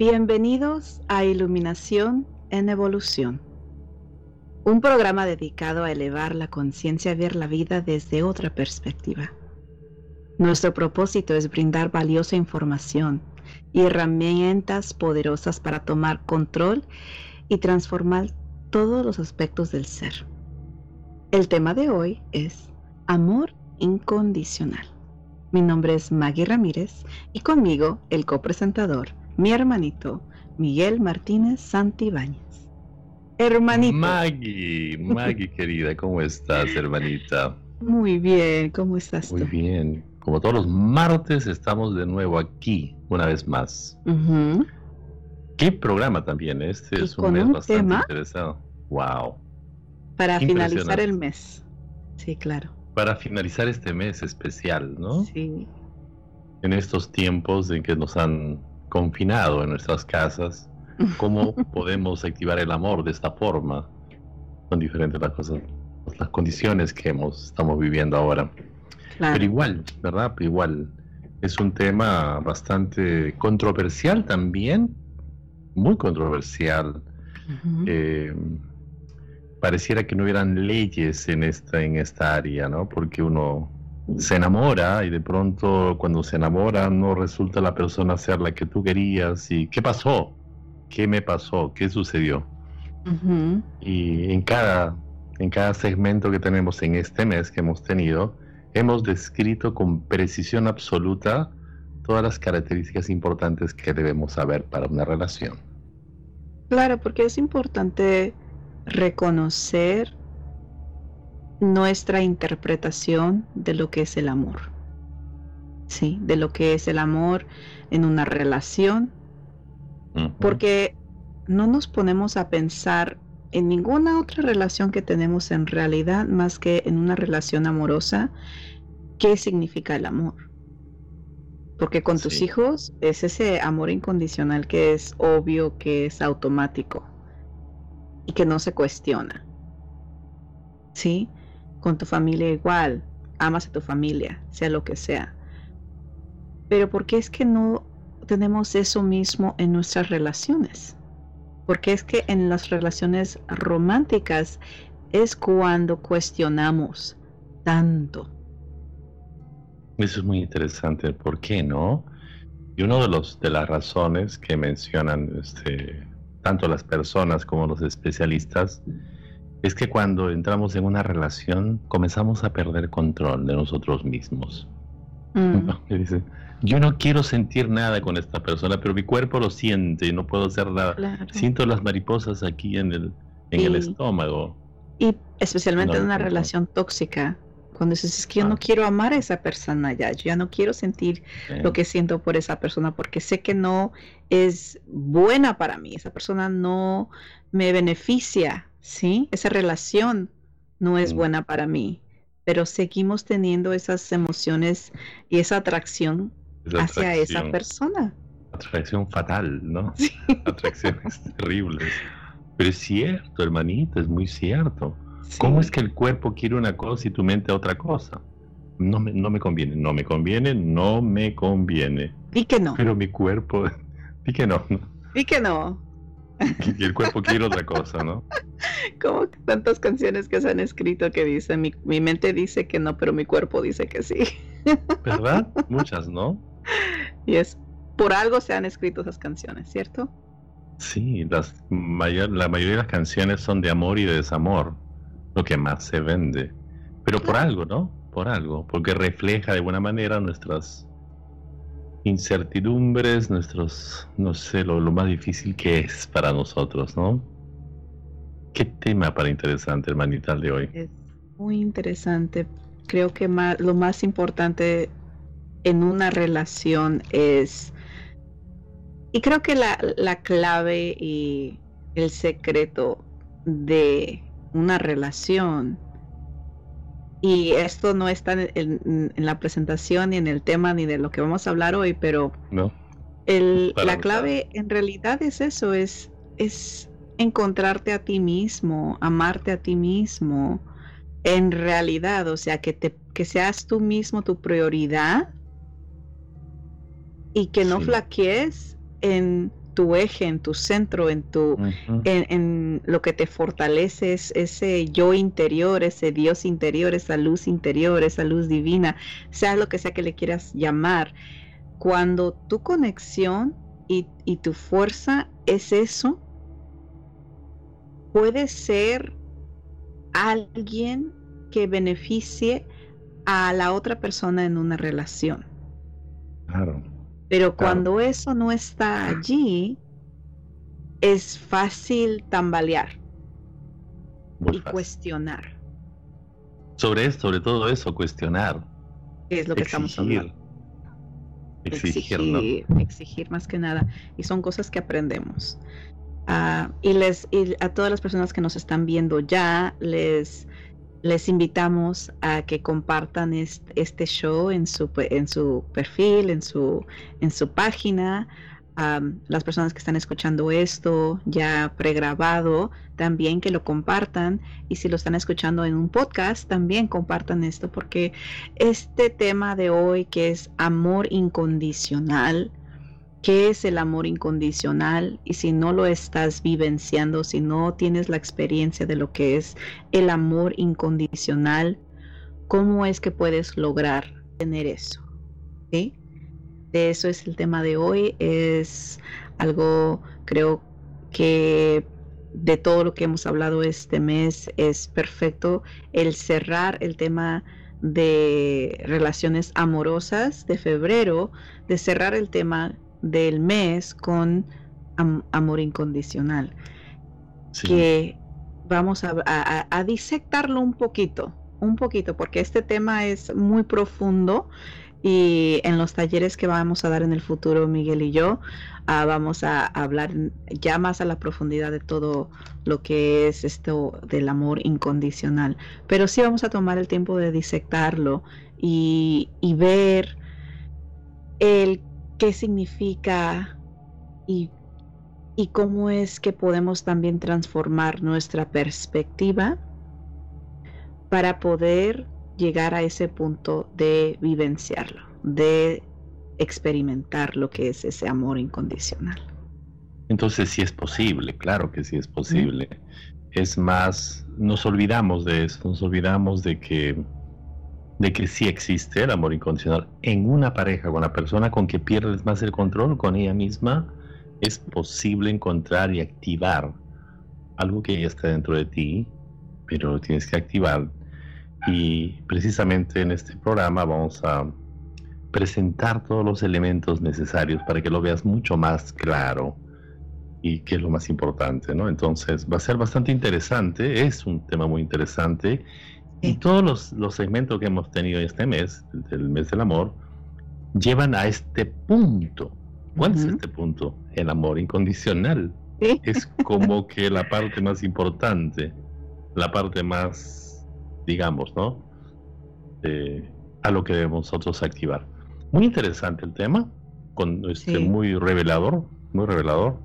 Bienvenidos a Iluminación en Evolución, un programa dedicado a elevar la conciencia y ver la vida desde otra perspectiva. Nuestro propósito es brindar valiosa información y herramientas poderosas para tomar control y transformar todos los aspectos del ser. El tema de hoy es amor incondicional. Mi nombre es Maggie Ramírez y conmigo el copresentador, mi hermanito Miguel Martínez Santibáñez. Hermanito. Maggie, Maggie querida, ¿cómo estás, hermanita? Muy bien, ¿cómo estás Muy bien. Como todos los martes estamos de nuevo aquí, una vez más. ¿Qué programa también? Este es un mes bastante interesado. Wow. Para finalizar el mes. Sí, claro para finalizar este mes especial, ¿no? Sí. En estos tiempos en que nos han confinado en nuestras casas, ¿cómo podemos activar el amor de esta forma? Son diferentes las cosas, las condiciones que hemos, estamos viviendo ahora. Pero igual, ¿verdad? Pero igual, es un tema bastante controversial también, muy controversial pareciera que no hubieran leyes en esta, en esta área, ¿no? Porque uno se enamora y de pronto cuando se enamora no resulta la persona ser la que tú querías y ¿qué pasó? ¿Qué me pasó? ¿Qué sucedió? Y en cada, en cada segmento que tenemos en este mes que hemos tenido, hemos descrito con precisión absoluta todas las características importantes que debemos saber para una relación. Claro, porque es importante reconocer nuestra interpretación de lo que es el amor. Sí, de lo que es el amor en una relación. Porque no nos ponemos a pensar en ninguna otra relación que tenemos en realidad más que en una relación amorosa, qué significa el amor. Porque con tus hijos es ese amor incondicional que es obvio, que es automático y que no se cuestiona. ¿Sí? Con tu familia igual, amas a tu familia, sea lo que sea. Pero ¿por qué es que no tenemos eso mismo en nuestras relaciones? Porque es que en las relaciones románticas es cuando cuestionamos tanto. Eso es muy interesante. ¿Por qué no? Y uno de los de las razones que mencionan este, tanto las personas como los especialistas, es que cuando entramos en una relación comenzamos a perder control de nosotros mismos. Mm. yo no quiero sentir nada con esta persona, pero mi cuerpo lo siente y no puedo hacer nada. Siento las mariposas aquí en el, en el estómago. Y especialmente en una relación tóxica, cuando dices, es que yo no ah. quiero amar a esa persona ya, yo ya no quiero sentir lo que siento por esa persona porque sé que no es buena para mí, esa persona no me beneficia, ¿sí? Esa relación no es mm. buena para mí, pero seguimos teniendo esas emociones y esa atracción hacia esa persona. Atracción fatal, ¿no? Atracciones terribles. Pero es cierto, hermanito, es muy cierto. ¿Cómo es que el cuerpo quiere una cosa y tu mente otra cosa? No me, no me conviene, no me conviene, no me conviene. Y que no. Pero mi cuerpo, di que no. Y que no. Y el cuerpo quiere otra cosa, ¿no? Como tantas canciones que se han escrito que dicen, mi, mi mente dice que no, pero mi cuerpo dice que sí. ¿Verdad? Muchas, ¿no? Y es, por algo se han escrito esas canciones, ¿cierto? Sí, las mayor, la mayoría de las canciones son de amor y de desamor lo que más se vende. Pero por algo, ¿no? Por algo, porque refleja de buena manera nuestras incertidumbres, nuestros, no sé, lo, más difícil que es para nosotros, ¿no? ¿Qué tema para interesante, hermanita, de hoy? Es muy interesante. Creo que lo más importante en una relación es, y creo que la, la clave y el secreto de una relación. Y esto no está en, la presentación ni en el tema ni de lo que vamos a hablar hoy, pero no. el, la clave en realidad es eso, es, es encontrarte a ti mismo, amarte a ti mismo, en realidad, o sea, que, te, que seas tú mismo tu prioridad y que no flaquees en tu eje, en tu centro, en tu, en, lo que te fortalece es ese yo interior, ese Dios interior, esa luz interior, esa luz divina, sea lo que sea que le quieras llamar. Cuando tu conexión y, y tu fuerza es eso, puede ser alguien que beneficie a la otra persona en una relación. Claro. Pero cuando eso no está allí, es fácil tambalear y cuestionar. Sobre esto, sobre todo eso, cuestionar. Es lo que estamos hablando. Exigir, exigir, más que nada. Y son cosas que aprendemos. Ah, y les y a todas las personas que nos están viendo ya les les invitamos a que compartan este, show en su, perfil, en su página. las personas que están escuchando esto ya pregrabado, también que lo compartan. Y si lo están escuchando en un podcast, también compartan esto, porque este tema de hoy, que es amor incondicional, qué es el amor incondicional y si no lo estás vivenciando, si no tienes la experiencia de lo que es el amor incondicional, ¿cómo es que puedes lograr tener eso? De eso es el tema de hoy. Es algo, creo que de todo lo que hemos hablado este mes es perfecto el cerrar el tema de relaciones amorosas de febrero, de cerrar el tema del mes con amor incondicional. Que vamos a, disectarlo un poquito, un poquito, porque este tema es muy profundo y en los talleres que vamos a dar en el futuro, Miguel y yo, ah, vamos a, hablar ya más a la profundidad de todo lo que es esto del amor incondicional. Pero sí vamos a tomar el tiempo de disectarlo y, y ver el qué significa y, cómo es que podemos también transformar nuestra perspectiva para poder llegar a ese punto de vivenciarlo, de experimentar lo que es ese amor incondicional. Entonces sí es posible, claro que sí es posible. Es más, nos olvidamos de eso, nos olvidamos de que de que sí existe el amor incondicional en una pareja, con la persona con que pierdes más el control, con ella misma, es posible encontrar y activar algo que ya está dentro de ti, pero lo tienes que activar. Y precisamente en este programa vamos a presentar todos los elementos necesarios para que lo veas mucho más claro y que es lo más importante, ¿no? Entonces va a ser bastante interesante, es un tema muy interesante y todos los, segmentos que hemos tenido este mes, el mes del amor, llevan a este punto. ¿Cuál es este punto? El amor incondicional. Es como que la parte más importante, la parte más, digamos, ¿no? a lo que debemos nosotros activar. Muy interesante el tema, con este muy revelador, muy revelador.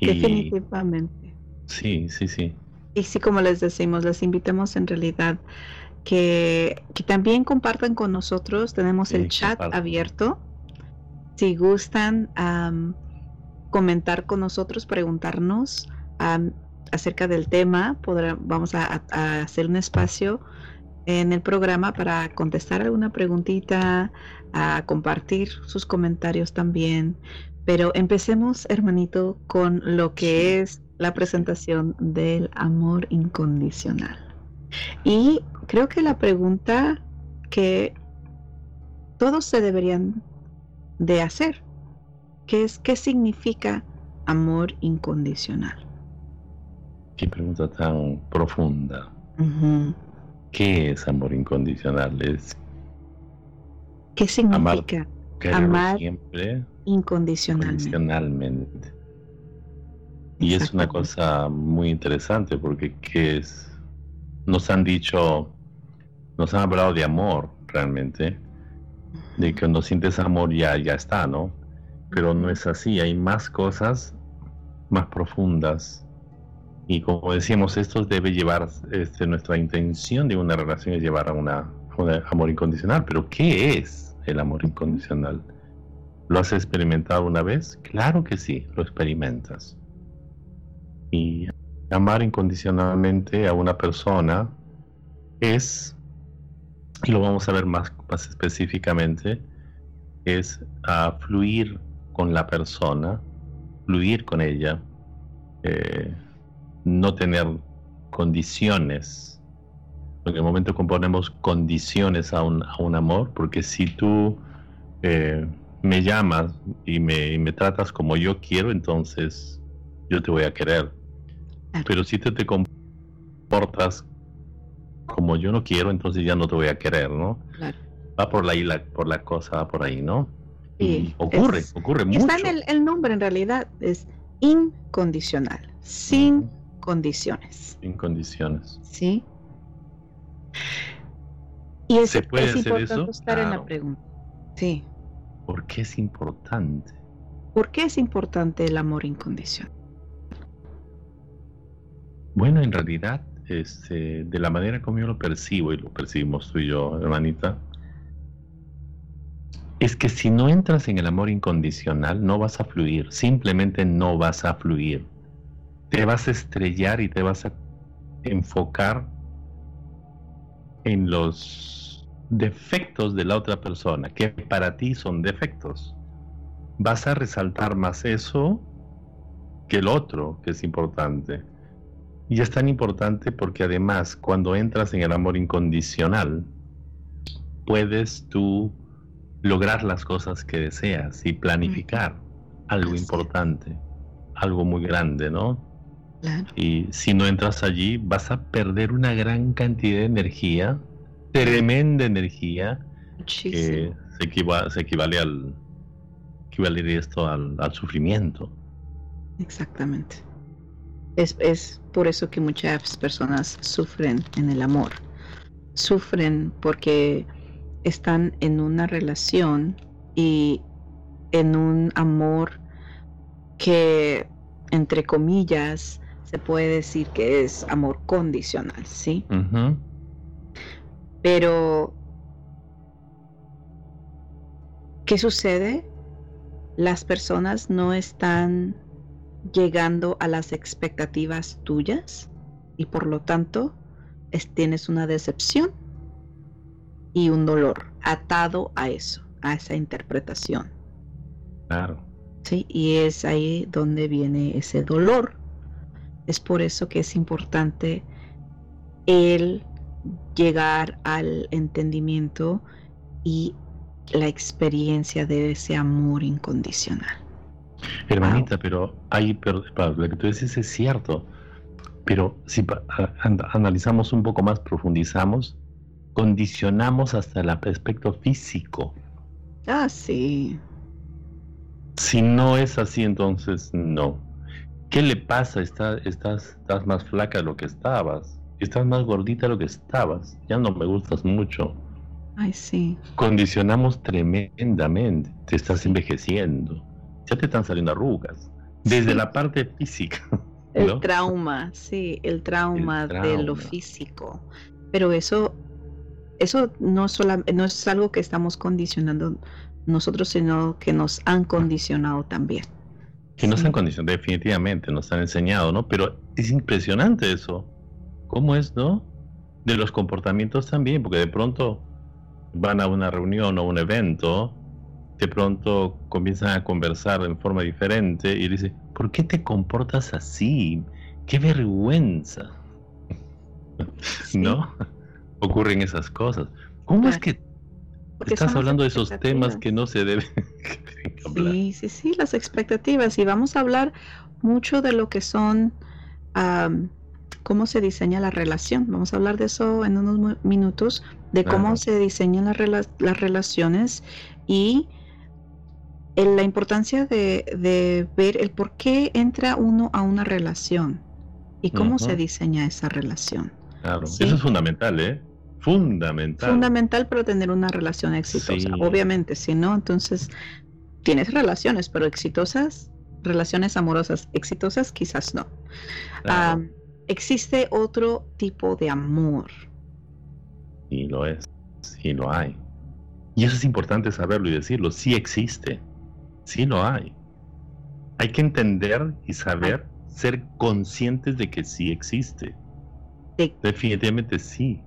Definitivamente. Sí, sí, sí. Y sí, como les decimos, les invitamos en realidad que, también compartan con nosotros. Tenemos el chat abierto. Si gustan comentar con nosotros, preguntarnos acerca del tema, vamos a, hacer un espacio en el programa para contestar alguna preguntita, a compartir sus comentarios también. Pero empecemos, hermanito, con lo que es la presentación del amor incondicional. Y creo que la pregunta que todos se deberían de hacer, que es ¿qué significa amor incondicional? Qué pregunta tan profunda. ¿Qué es amor incondicional? Es ¿Qué significa amar, siempre incondicionalmente? Y es una cosa muy interesante porque ¿qué es? nos han dicho, nos han hablado de amor realmente, de que cuando sientes amor ya, ya está, ¿no? Pero no es así, hay más cosas más profundas. Y como decíamos, esto debe llevar, este, nuestra intención de una relación es llevar a una, un amor incondicional. Pero ¿qué es el amor incondicional? ¿Lo has experimentado una vez? Claro que sí, lo experimentas. Y amar incondicionalmente a una persona es, y lo vamos a ver más, más específicamente, es a fluir con la persona, fluir con ella, eh, no tener condiciones. En el momento que ponemos condiciones a un, a un amor, porque si tú eh, me llamas y me, y me, tratas como yo quiero, entonces yo te voy a querer. Pero si tú te comportas como yo no quiero, entonces ya no te voy a querer, ¿no? Va por ahí la, por la cosa, va por ahí, ¿no? y ocurre, ocurre mucho. Está en el, nombre en realidad, es incondicional, sin condiciones. Sin condiciones. Sí. Y es, ¿Se puede hacer eso? estar en la pregunta. Sí. ¿Por qué es importante? ¿Por qué es importante el amor incondicional? Bueno, en realidad, este, de la manera como yo lo percibo, y lo percibimos tú y yo, hermanita, es que si no entras en el amor incondicional, no vas a fluir, simplemente no vas a fluir. Te vas a estrellar y te vas a enfocar en los defectos de la otra persona, que para ti son defectos. Vas a resaltar más eso que el otro, que es importante. Y es tan importante porque además cuando entras en el amor incondicional, puedes tú lograr las cosas que deseas y planificar algo importante, algo muy grande, ¿no? Y si no entras allí, vas a perder una gran cantidad de energía, tremenda energía, que se, equivale al equivale esto al, sufrimiento. Exactamente. Es, es por eso que muchas personas sufren en el amor. Sufren porque están en una relación y en un amor que, entre comillas, se puede decir que es amor condicional, ¿sí? Pero, ¿qué sucede? Las personas no están llegando a las expectativas tuyas y por lo tanto tienes una decepción y un dolor atado a eso, a esa interpretación. Claro. Sí, y es ahí donde viene ese dolor. Es por eso que es importante el llegar al entendimiento y la experiencia de ese amor incondicional. Hermanita, pero hay, pero, lo que tú dices es cierto, pero si analizamos un poco más, profundizamos, condicionamos hasta el aspecto físico. Ah, sí. Si no es así, entonces no. ¿Qué le pasa? Estás, estás más flaca de lo que estabas. Estás más gordita de lo que estabas. Ya no me gustas mucho. Ay, sí. Condicionamos tremendamente. Te estás envejeciendo. Ya te están saliendo arrugas. Desde la parte física. El trauma, sí, el trauma, el trauma de lo físico. Pero eso eso no, no es algo que estamos condicionando nosotros, sino que nos han condicionado también. Que nos han condicionado, definitivamente, nos han enseñado, ¿no? Pero es impresionante eso. ¿Cómo es, no? De los comportamientos también, porque de pronto van a una reunión o un evento, de pronto comienzan a conversar en forma diferente y dicen, ¿por qué te comportas así? ¡Qué vergüenza! ¿No? ocurren esas cosas. ¿Cómo es que estás hablando de esos temas que no se deben hablar? Sí, sí, sí, las expectativas. Y vamos a hablar mucho de lo que son, cómo se diseña la relación. Vamos a hablar de eso en unos minutos, de cómo se diseñan las, las relaciones y la importancia de, ver el por qué entra uno a una relación y cómo se diseña esa relación. Claro, eso es fundamental, ¿eh? Fundamental. Fundamental para tener una relación exitosa. Obviamente, si no, entonces tienes relaciones, pero exitosas, relaciones amorosas exitosas, quizás no. existe otro tipo de amor. Y lo es, sí lo hay. Y eso es importante saberlo y decirlo, sí existe. Sí lo hay. Hay que entender y saber, ser conscientes de que sí existe. Definitivamente sí.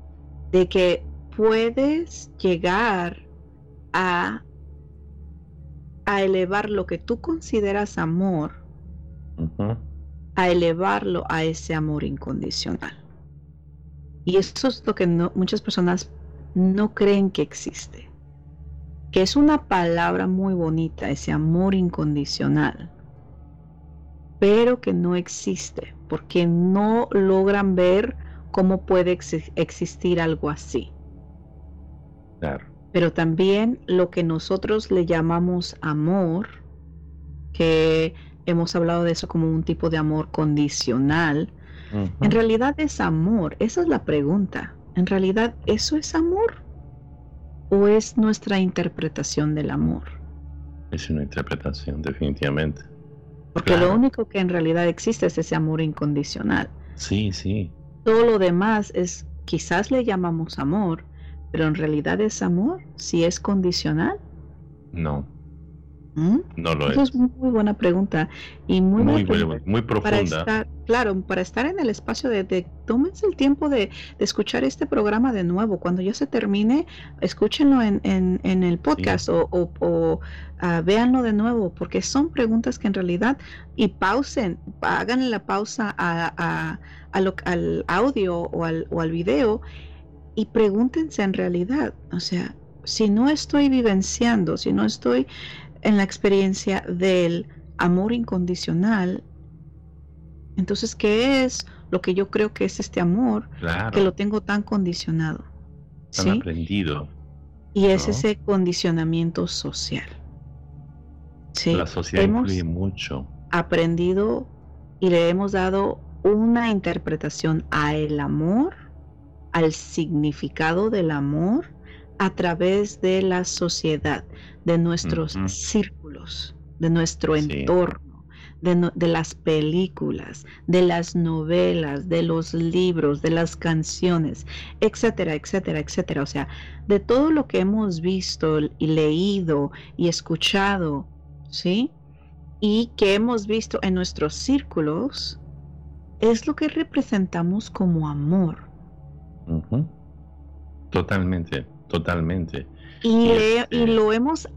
De que puedes llegar a, a elevar lo que tú consideras amor, a elevarlo a ese amor incondicional. Y eso es lo que muchas personas no creen que existe. Que es una palabra muy bonita, ese amor incondicional, pero que no existe, porque no logran ver cómo puede existir algo así. Pero también lo que nosotros le llamamos amor, que hemos hablado de eso como un tipo de amor condicional, en realidad es amor. Esa es la pregunta. ¿En realidad eso es amor? ¿O es nuestra interpretación del amor? Es una interpretación, definitivamente. Porque lo único que en realidad existe es ese amor incondicional. Sí, sí. Todo lo demás es, quizás le llamamos amor, pero en realidad es amor, si es condicional. No. ¿Mm? No lo es. es muy buena pregunta y muy, muy, muy, profunda. claro, para estar en el espacio de, de tómense el tiempo de, escuchar este programa de nuevo. Cuando ya se termine, escúchenlo en, en, el podcast o, o, ah, véanlo de nuevo, porque son preguntas que en realidad, y pausen, hagan la pausa a, al audio o al, o al video y pregúntense en realidad, o sea, si no estoy vivenciando, si no estoy en la experiencia del amor incondicional, entonces, ¿qué es lo que yo creo que es este amor que lo tengo tan condicionado? Tan aprendido. Y es ese condicionamiento social. Sí, la sociedad influye mucho. Aprendido y le hemos dado una interpretación a el amor, al significado del amor a través de la sociedad, de nuestros círculos, de nuestro entorno, de, las películas, de las novelas, de los libros, de las canciones, etcétera, etcétera, etcétera. O sea, de todo lo que hemos visto y leído y escuchado, ¿sí? Y que hemos visto en nuestros círculos, es lo que representamos como amor. Totalmente. Totalmente. Y, este lo hemos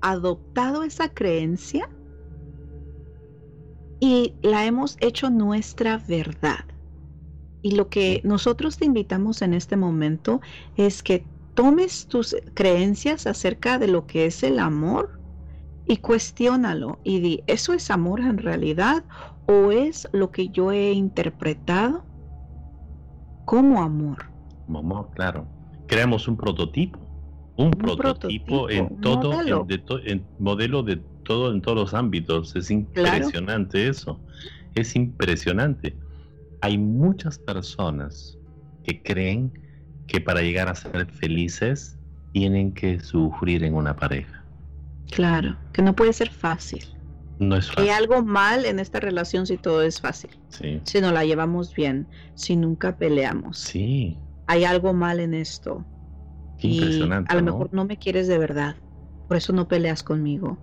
adoptado esa creencia y la hemos hecho nuestra verdad. Y lo que nosotros te invitamos en este momento es que tomes tus creencias acerca de lo que es el amor y cuestiónalo y di, ¿eso es amor en realidad o es lo que yo he interpretado como amor? Como amor, claro creamos un prototipo, un, prototipo, en todo, modelo. En, modelo de todo, en todos los ámbitos. Es impresionante eso. Es impresionante. Hay muchas personas que creen que para llegar a ser felices tienen que sufrir en una pareja. Claro, que no puede ser fácil. No es fácil. Hay algo mal en esta relación si todo es fácil. Si no la llevamos bien, si nunca peleamos. Sí hay algo mal en esto. Y a lo mejor no me quieres de verdad. Por eso no peleas conmigo.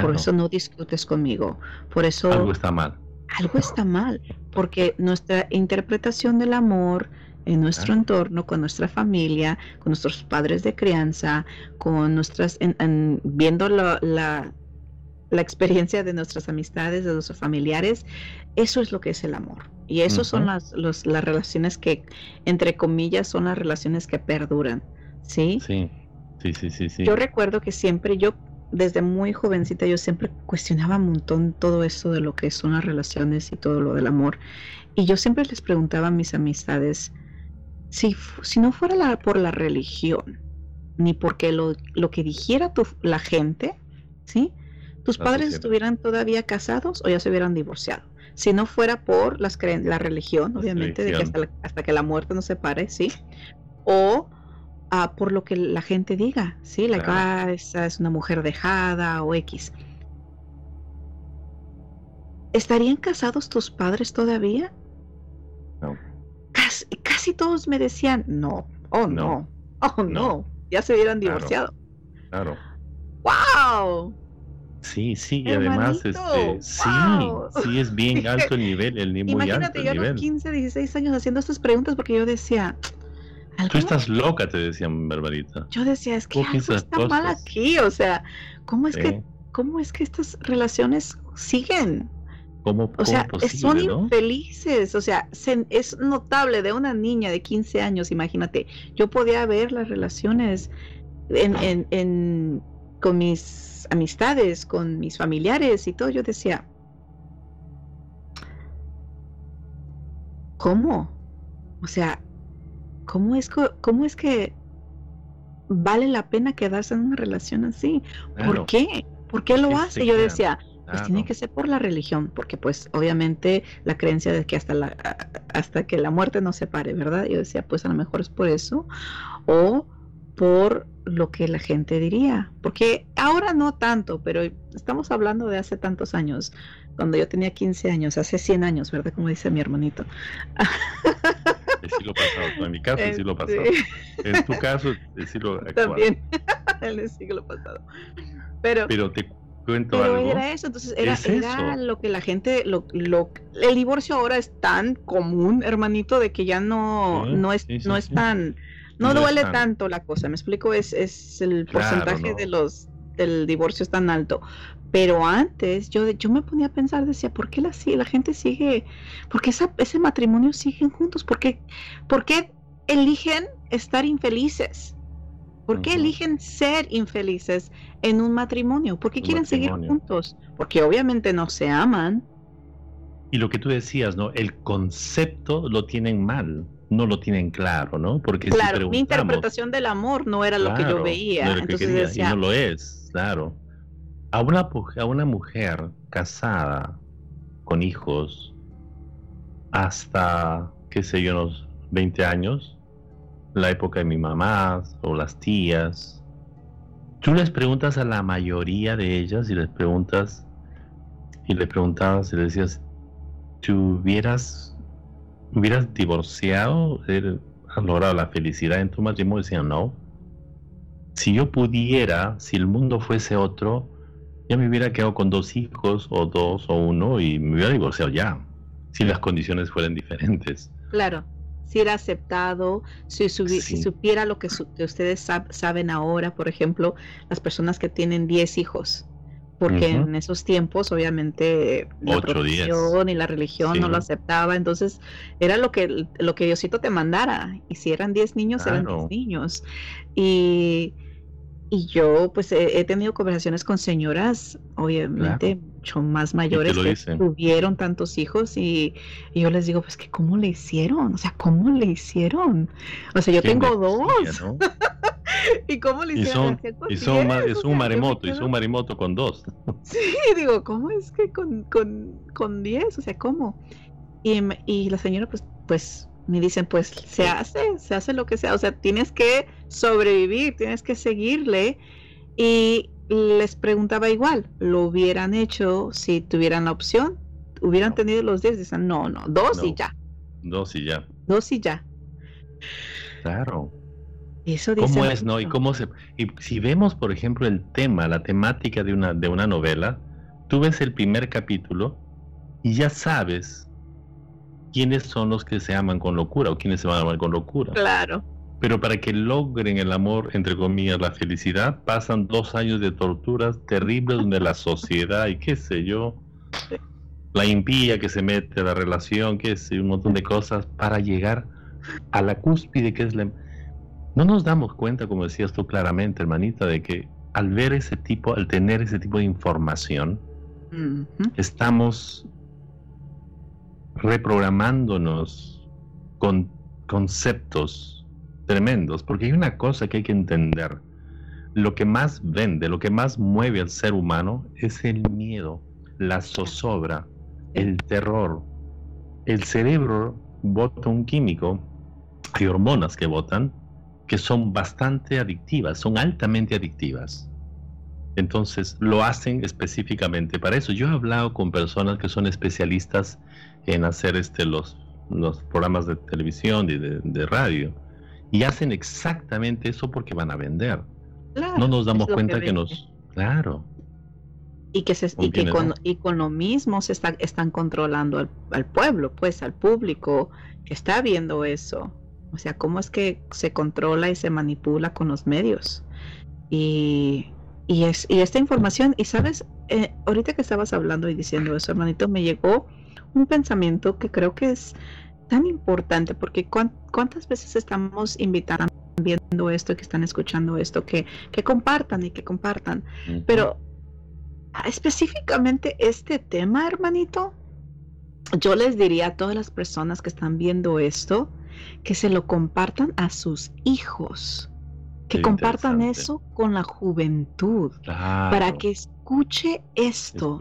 Por eso no discutes conmigo. Por eso... Algo está mal. Algo está mal. Porque nuestra interpretación del amor en nuestro entorno, con nuestra familia, con nuestros padres de crianza, con nuestras... viendo la, la, experiencia de nuestras amistades, de nuestros familiares, eso es lo que es el amor. Y eso son las, las relaciones que, entre comillas, son las relaciones que perduran. ¿Sí? Sí, sí, sí, sí. Yo recuerdo que siempre, yo desde muy jovencita, yo siempre cuestionaba un montón todo eso de lo que son las relaciones y todo lo del amor. Y yo siempre les preguntaba a mis amistades, si, si no fuera la, por la religión, ni porque lo, lo que dijera tu, la gente, ¿sí? ¿Tus padres estuvieran todavía casados o ya se hubieran divorciado? si no fuera por las la religión, obviamente, de que hasta, que la muerte nos separe, ¿sí? O por lo que la gente diga, ¿sí? La ah, esa es una mujer dejada o X. ¿Estarían casados tus padres todavía? No. Casi, todos me decían, no, oh no, oh no, ya se hubieran divorciado. Claro. ¡Wow! Sí, sí, y además, este, sí, sí es bien alto el nivel, el nivel muy alto el yo nivel. a los 15, 16 años haciendo estas preguntas porque yo decía, Tú estás loca, te decían, Barbarita. Yo decía, es que algo está mal aquí, o sea, ¿cómo es que, cómo es que estas relaciones siguen? ¿Cómo, o sea, son infelices, o sea, es notable de una niña de 15 años, imagínate, yo podía ver las relaciones en, en, con mis amistades, con mis familiares y todo, yo decía, ¿cómo? O sea, ¿cómo es, cómo es que vale la pena quedarse en una relación así? ¿Por qué? ¿Por qué lo hace? Yo decía, pues tiene que ser por la religión, porque pues obviamente la creencia de que hasta la hasta que la muerte nos separe, ¿verdad? Yo decía, pues a lo mejor es por eso o por lo que la gente diría, porque ahora no tanto, pero estamos hablando de hace tantos años, cuando yo tenía 15 años, hace 100 años, ¿verdad? Como dice mi hermanito. El siglo pasado, en mi caso el siglo pasado. En tu caso el siglo actual. También, en el siglo pasado. Pero, pero te cuento algo. era eso, entonces era, era lo que la gente, lo, lo, el divorcio ahora es tan común, hermanito, de que ya no, no es, no es tan, no, duele tanto la cosa, me explico, es, es el porcentaje de los del divorcio es tan alto. Pero antes yo, yo me ponía a pensar, decía, ¿por qué la, la gente sigue, por qué ese matrimonio siguen juntos? ¿Por qué, ¿Por qué eligen estar infelices? ¿Por qué eligen ser infelices en un matrimonio? ¿Por qué quieren seguir juntos? Porque obviamente no se aman. Y lo que tú decías, ¿no? El concepto lo tienen mal, no lo tienen claro, ¿no? Porque claro, mi interpretación del amor no era lo que yo veía. Entonces y no lo es, claro. A una, a una mujer casada, con hijos, hasta, qué sé yo, unos 20 años, la época de mi mamá o las tías, tú les preguntas a la mayoría de ellas y les preguntas y le preguntabas y le decías, ¿tú hubieras, hubieras divorciado, has logrado la felicidad en tu matrimonio? Decían, no. Si yo pudiera, si el mundo fuese otro, ya me hubiera quedado con dos hijos o dos o uno y me hubiera divorciado ya, si las condiciones fueran diferentes. Claro si era aceptado, si, supiera lo que, ustedes saben ahora, por ejemplo, las personas que tienen 10 hijos, porque en esos tiempos obviamente la profesión y la religión no lo aceptaba, entonces era lo que, lo que Diosito te mandara, y si eran 10 niños, eran 10 niños. Y y yo pues he, tenido conversaciones con señoras, obviamente, mucho más mayores que tuvieron tantos hijos y, yo les digo, pues que cómo le hicieron, o sea, ¿cómo le hicieron? O sea, yo tengo dos. ¿Y cómo le hicieron? Y son, es un maremoto, y son un maremoto con dos. sí, digo, ¿cómo es que con, con, con diez? O sea, ¿cómo? Y, y la señora pues, pues me dicen, pues se hace, se hace lo que sea, o sea, tienes que sobrevivir, tienes que seguirle. Y les preguntaba igual, ¿lo hubieran hecho si tuvieran la opción? ¿Hubieran tenido los 10? Dicen, no, no, dos y ya. Dos y ya. Dos y ya. Claro. Eso dice ¿Cómo es, no? Y cómo se y si vemos, por ejemplo, el tema, la temática de una de una novela, tú ves el primer capítulo y ya sabes quiénes son los que se aman con locura o quiénes se van a amar con locura. Claro. Pero para que logren el amor, entre comillas, la felicidad, pasan dos años de torturas terribles donde la sociedad y qué sé yo, la impía que se mete a la relación, qué sé, un montón de cosas para llegar a la cúspide que es la... No nos damos cuenta, como decías tú claramente, hermanita, de que al ver ese tipo, al tener ese tipo de información, estamos reprogramándonos con conceptos tremendos, porque hay una cosa que hay que entender. Lo que más vende, lo que más mueve al ser humano es el miedo, la zozobra, el terror. El cerebro bota un químico, hay hormonas que botan, que son bastante adictivas, son altamente adictivas. Entonces lo hacen específicamente para eso. Yo he hablado con personas que son especialistas en hacer este, los, los programas de televisión y de, radio. Y hacen exactamente eso porque van a vender. no nos damos cuenta que, nos... Claro. Y que, se, y que con, y con lo mismo se está, están controlando al, al pueblo, pues al público que está viendo eso. O sea, cómo es que se controla y se manipula con los medios. Y, y, es, y esta información, y sabes, eh, ahorita que estabas hablando y diciendo eso, hermanito, me llegó un pensamiento que creo que es tan importante, porque cuántas veces estamos invitando viendo esto, que están escuchando esto, que, que compartan y que compartan. Pero específicamente este tema, hermanito, yo les diría a todas las personas que están viendo esto, que se lo compartan a sus hijos, que compartan eso con la juventud, para que escuche esto.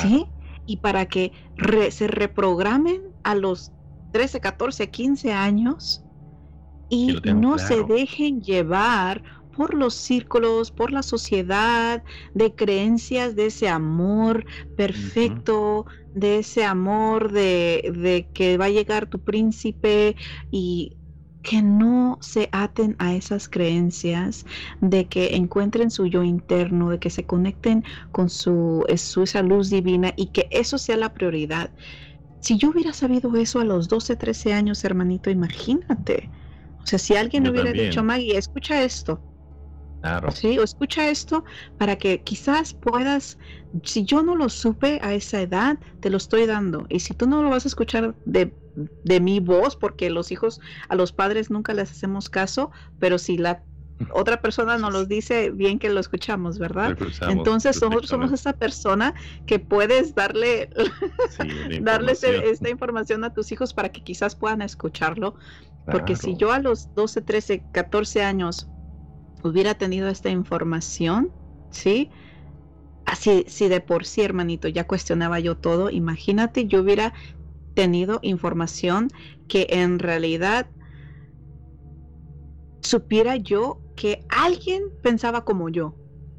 ¿Sí? Y para que se reprogramen a los 13, 14, 15 años y no se dejen llevar por los círculos, por la sociedad, de creencias de ese amor perfecto, de ese amor de, de, que va a llegar tu príncipe y que no se aten a esas creencias, de que encuentren su yo interno, de que se conecten con su, su esa luz divina y que eso sea la prioridad. Si yo hubiera sabido eso a los 12, 13 años, hermanito, imagínate. O sea, si alguien hubiera dicho, Maggie, escucha esto, Sí, o escucha esto para que quizás puedas, si yo no lo supe a esa edad, te lo estoy dando. Y si tú no lo vas a escuchar de, de mi voz, porque los hijos, a los padres nunca les hacemos caso, pero si la otra persona nos lo dice, bien que lo escuchamos, ¿verdad? Entonces nosotros somos esa persona que puedes darle, darles esta información a tus hijos para que quizás puedan escucharlo. Porque si yo a los 12, 13, 14 años hubiera tenido esta información, ¿sí? Así, si de por sí, hermanito, ya cuestionaba yo todo, imagínate, yo hubiera tenido información que en realidad supiera yo que alguien pensaba como yo,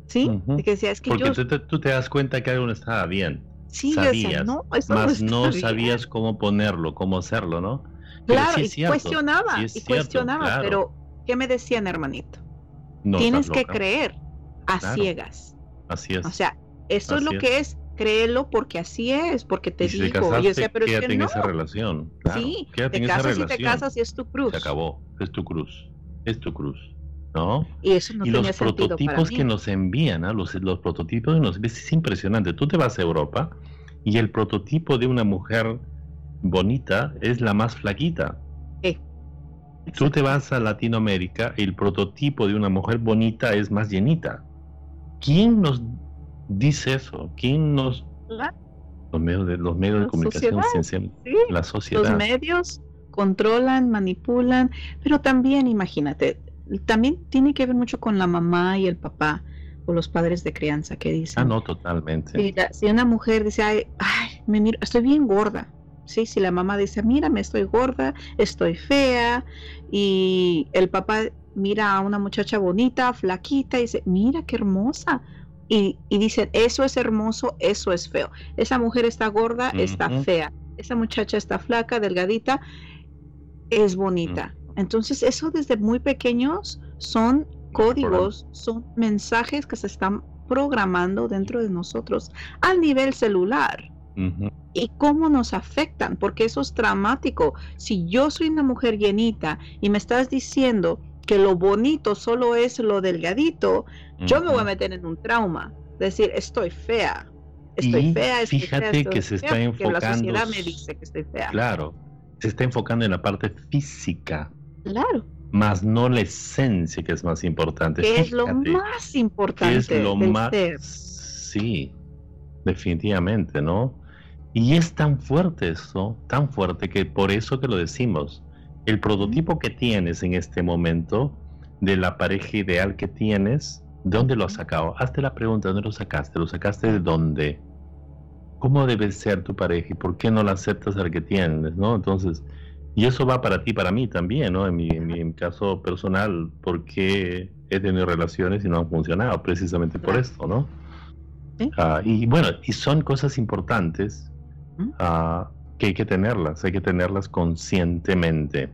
¿sí? que decía, es que Porque tú, te, das cuenta que algo no estaba bien. Sí, sabías, no, más no, sabías cómo ponerlo, cómo hacerlo, ¿no? claro, y cuestionaba, y cuestionaba, pero ¿qué me decían, hermanito? Tienes que creer a ciegas. Así es. O sea, eso es lo que es, créelo porque así es, porque te digo. Casaste, yo pero es que en esa relación. sí, te casas y te casas y es tu cruz. Se acabó, es tu cruz, es tu cruz. ¿No? Y, eso no y los prototipos que nos envían, ¿ah? los, los prototipos que nos es impresionante. Tú te vas a Europa y el prototipo de una mujer bonita es la más flaquita. Tú te vas a Latinoamérica, el prototipo de una mujer bonita es más llenita. ¿Quién nos dice eso? ¿Quién nos... Los medios de, los medios de comunicación, la sociedad. Los medios controlan, manipulan, pero también, imagínate, también tiene que ver mucho con la mamá y el papá o los padres de crianza que dicen. Ah, no, totalmente. Si, una mujer dice, ay, ay me miro, estoy bien gorda, ¿sí? Si la mamá dice, mira, me estoy gorda, estoy fea, y el papá mira a una muchacha bonita, flaquita, y dice, mira qué hermosa. Y, y dice, eso es hermoso, eso es feo. Esa mujer está gorda, está fea. Esa muchacha está flaca, delgadita, es bonita. Entonces, eso desde muy pequeños son códigos, son mensajes que se están programando dentro de nosotros al nivel celular y cómo nos afectan, porque eso es dramático. Si yo soy una mujer llenita y me estás diciendo que lo bonito solo es lo delgadito, yo me voy a meter en un trauma. Decir, estoy fea. Estoy fea, fíjate que se está enfocando. La sociedad me dice que estoy fea. Claro, se está enfocando en la parte física. Claro. Más no la esencia, que es más importante. Que es lo más importante. es lo más. Sí, definitivamente, ¿no? Y es tan fuerte eso, tan fuerte que por eso que lo decimos. El prototipo que tienes en este momento de la pareja ideal que tienes, ¿de dónde lo has sacado? Hazte la pregunta, ¿dónde lo sacaste? ¿Lo sacaste de dónde? ¿Cómo debe ser tu pareja y por qué no la aceptas al que tienes? ¿no? Entonces, y eso va para ti, para mí también, ¿no? En mi, en mi caso personal, porque he tenido relaciones y no han funcionado, precisamente por esto, ¿no? Ah, y bueno, y son cosas importantes Ah, que hay que tenerlas, hay que tenerlas conscientemente.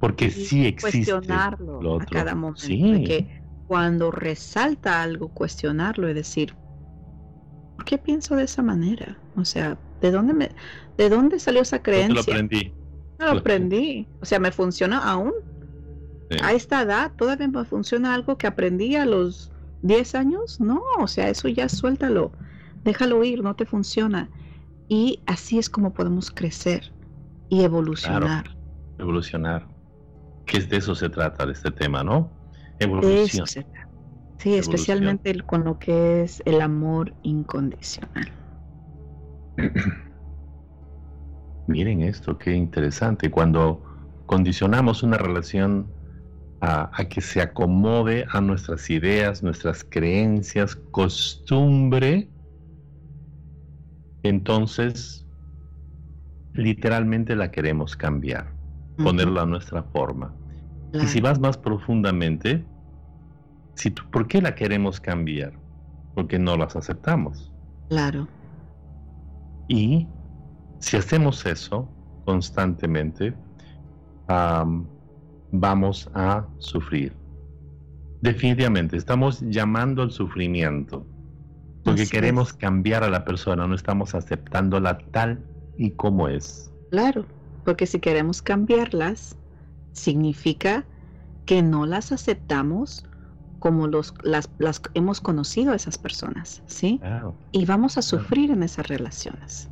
Porque sí existe. Cuestionarlo a cada momento. Que cuando resalta algo, cuestionarlo y decir, qué pienso de esa manera? O sea, ¿de dónde me, de dónde salió esa creencia? lo aprendí. No lo aprendí. O sea, me funciona aún. A esta edad todavía me funciona algo que aprendí a los 10 años. No, o sea, eso ya suéltalo. Déjalo ir, no te funciona. Y así es como podemos crecer y evolucionar. evolucionar. Que es de eso se trata de este tema, ¿no? Evolución. Sí, especialmente con lo que es el amor incondicional. Miren esto, qué interesante. Cuando condicionamos una relación a, que se acomode a nuestras ideas, nuestras creencias, costumbre, entonces literalmente la queremos cambiar, ponerla a nuestra forma. Y si vas más profundamente, si ¿por qué la queremos cambiar? Porque no las aceptamos. Claro. Y si hacemos eso constantemente, vamos a sufrir. Definitivamente, estamos llamando al sufrimiento, porque queremos cambiar a la persona, no estamos aceptándola tal y como es. Claro, porque si queremos cambiarlas, significa que no las aceptamos como los, las, las hemos conocido a esas personas, ¿sí? Y vamos a sufrir en esas relaciones.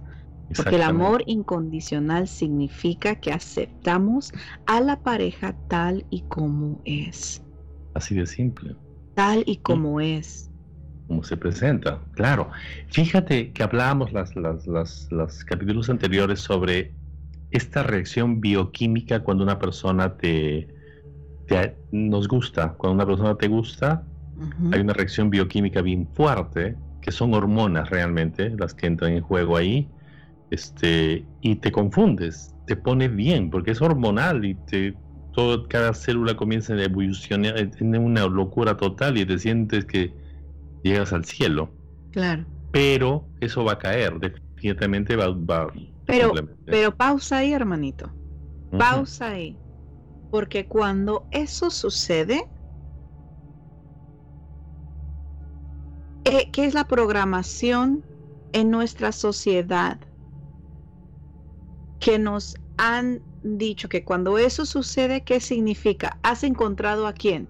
Porque el amor incondicional significa que aceptamos a la pareja tal y como es. Así de simple. Tal y como es. Como se presenta, claro. Fíjate que hablábamos las, las, las, los capítulos anteriores sobre esta reacción bioquímica cuando una persona te, nos gusta, cuando una persona te gusta, hay una reacción bioquímica bien fuerte, que son hormonas realmente las que entran en juego ahí, este, y te confundes, te pone bien, porque es hormonal y te, todo, cada célula comienza a evolucionar, tiene una locura total y te sientes que llegas al cielo. Claro. Pero eso va a caer, definitivamente va, va pero, pero pausa ahí, hermanito. Pausa ahí. Porque cuando eso sucede, eh, ¿qué es la programación en nuestra sociedad? Que nos han dicho que cuando eso sucede, ¿qué significa? ¿Has encontrado a quién?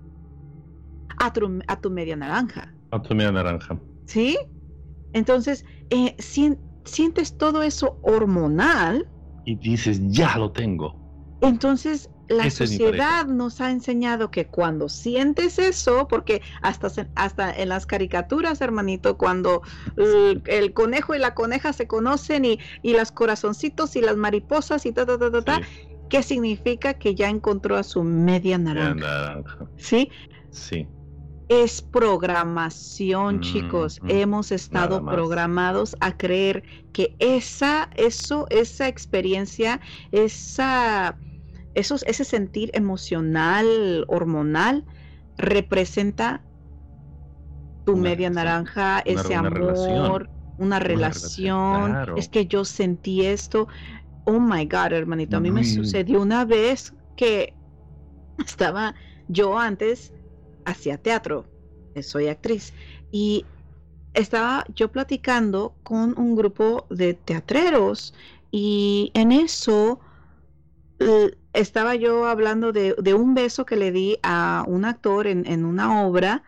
A tu, a tu media naranja. Naranja. ¿Sí? Entonces, eh, sientes todo eso hormonal. Y dices, ya lo tengo. Entonces, la sociedad nos ha enseñado que cuando sientes eso, porque hasta, hasta en las caricaturas, hermanito, cuando el, conejo y la coneja se conocen y, y los corazoncitos y las mariposas y ta, ta, ta, ta, ta ¿qué significa que ya encontró a su media naranja? ¿Sí? Sí. Es programación, chicos. Hemos estado programados a creer que esa, eso, esa experiencia, esa ese sentir emocional, hormonal, representa tu media naranja, ese amor, una relación. Es que yo sentí esto. Oh my God, hermanito, a mí me sucedió una vez que estaba, yo antes hacía teatro, soy actriz, y estaba yo platicando con un grupo de teatreros y en eso estaba yo hablando de, un beso que le di a un actor en, una obra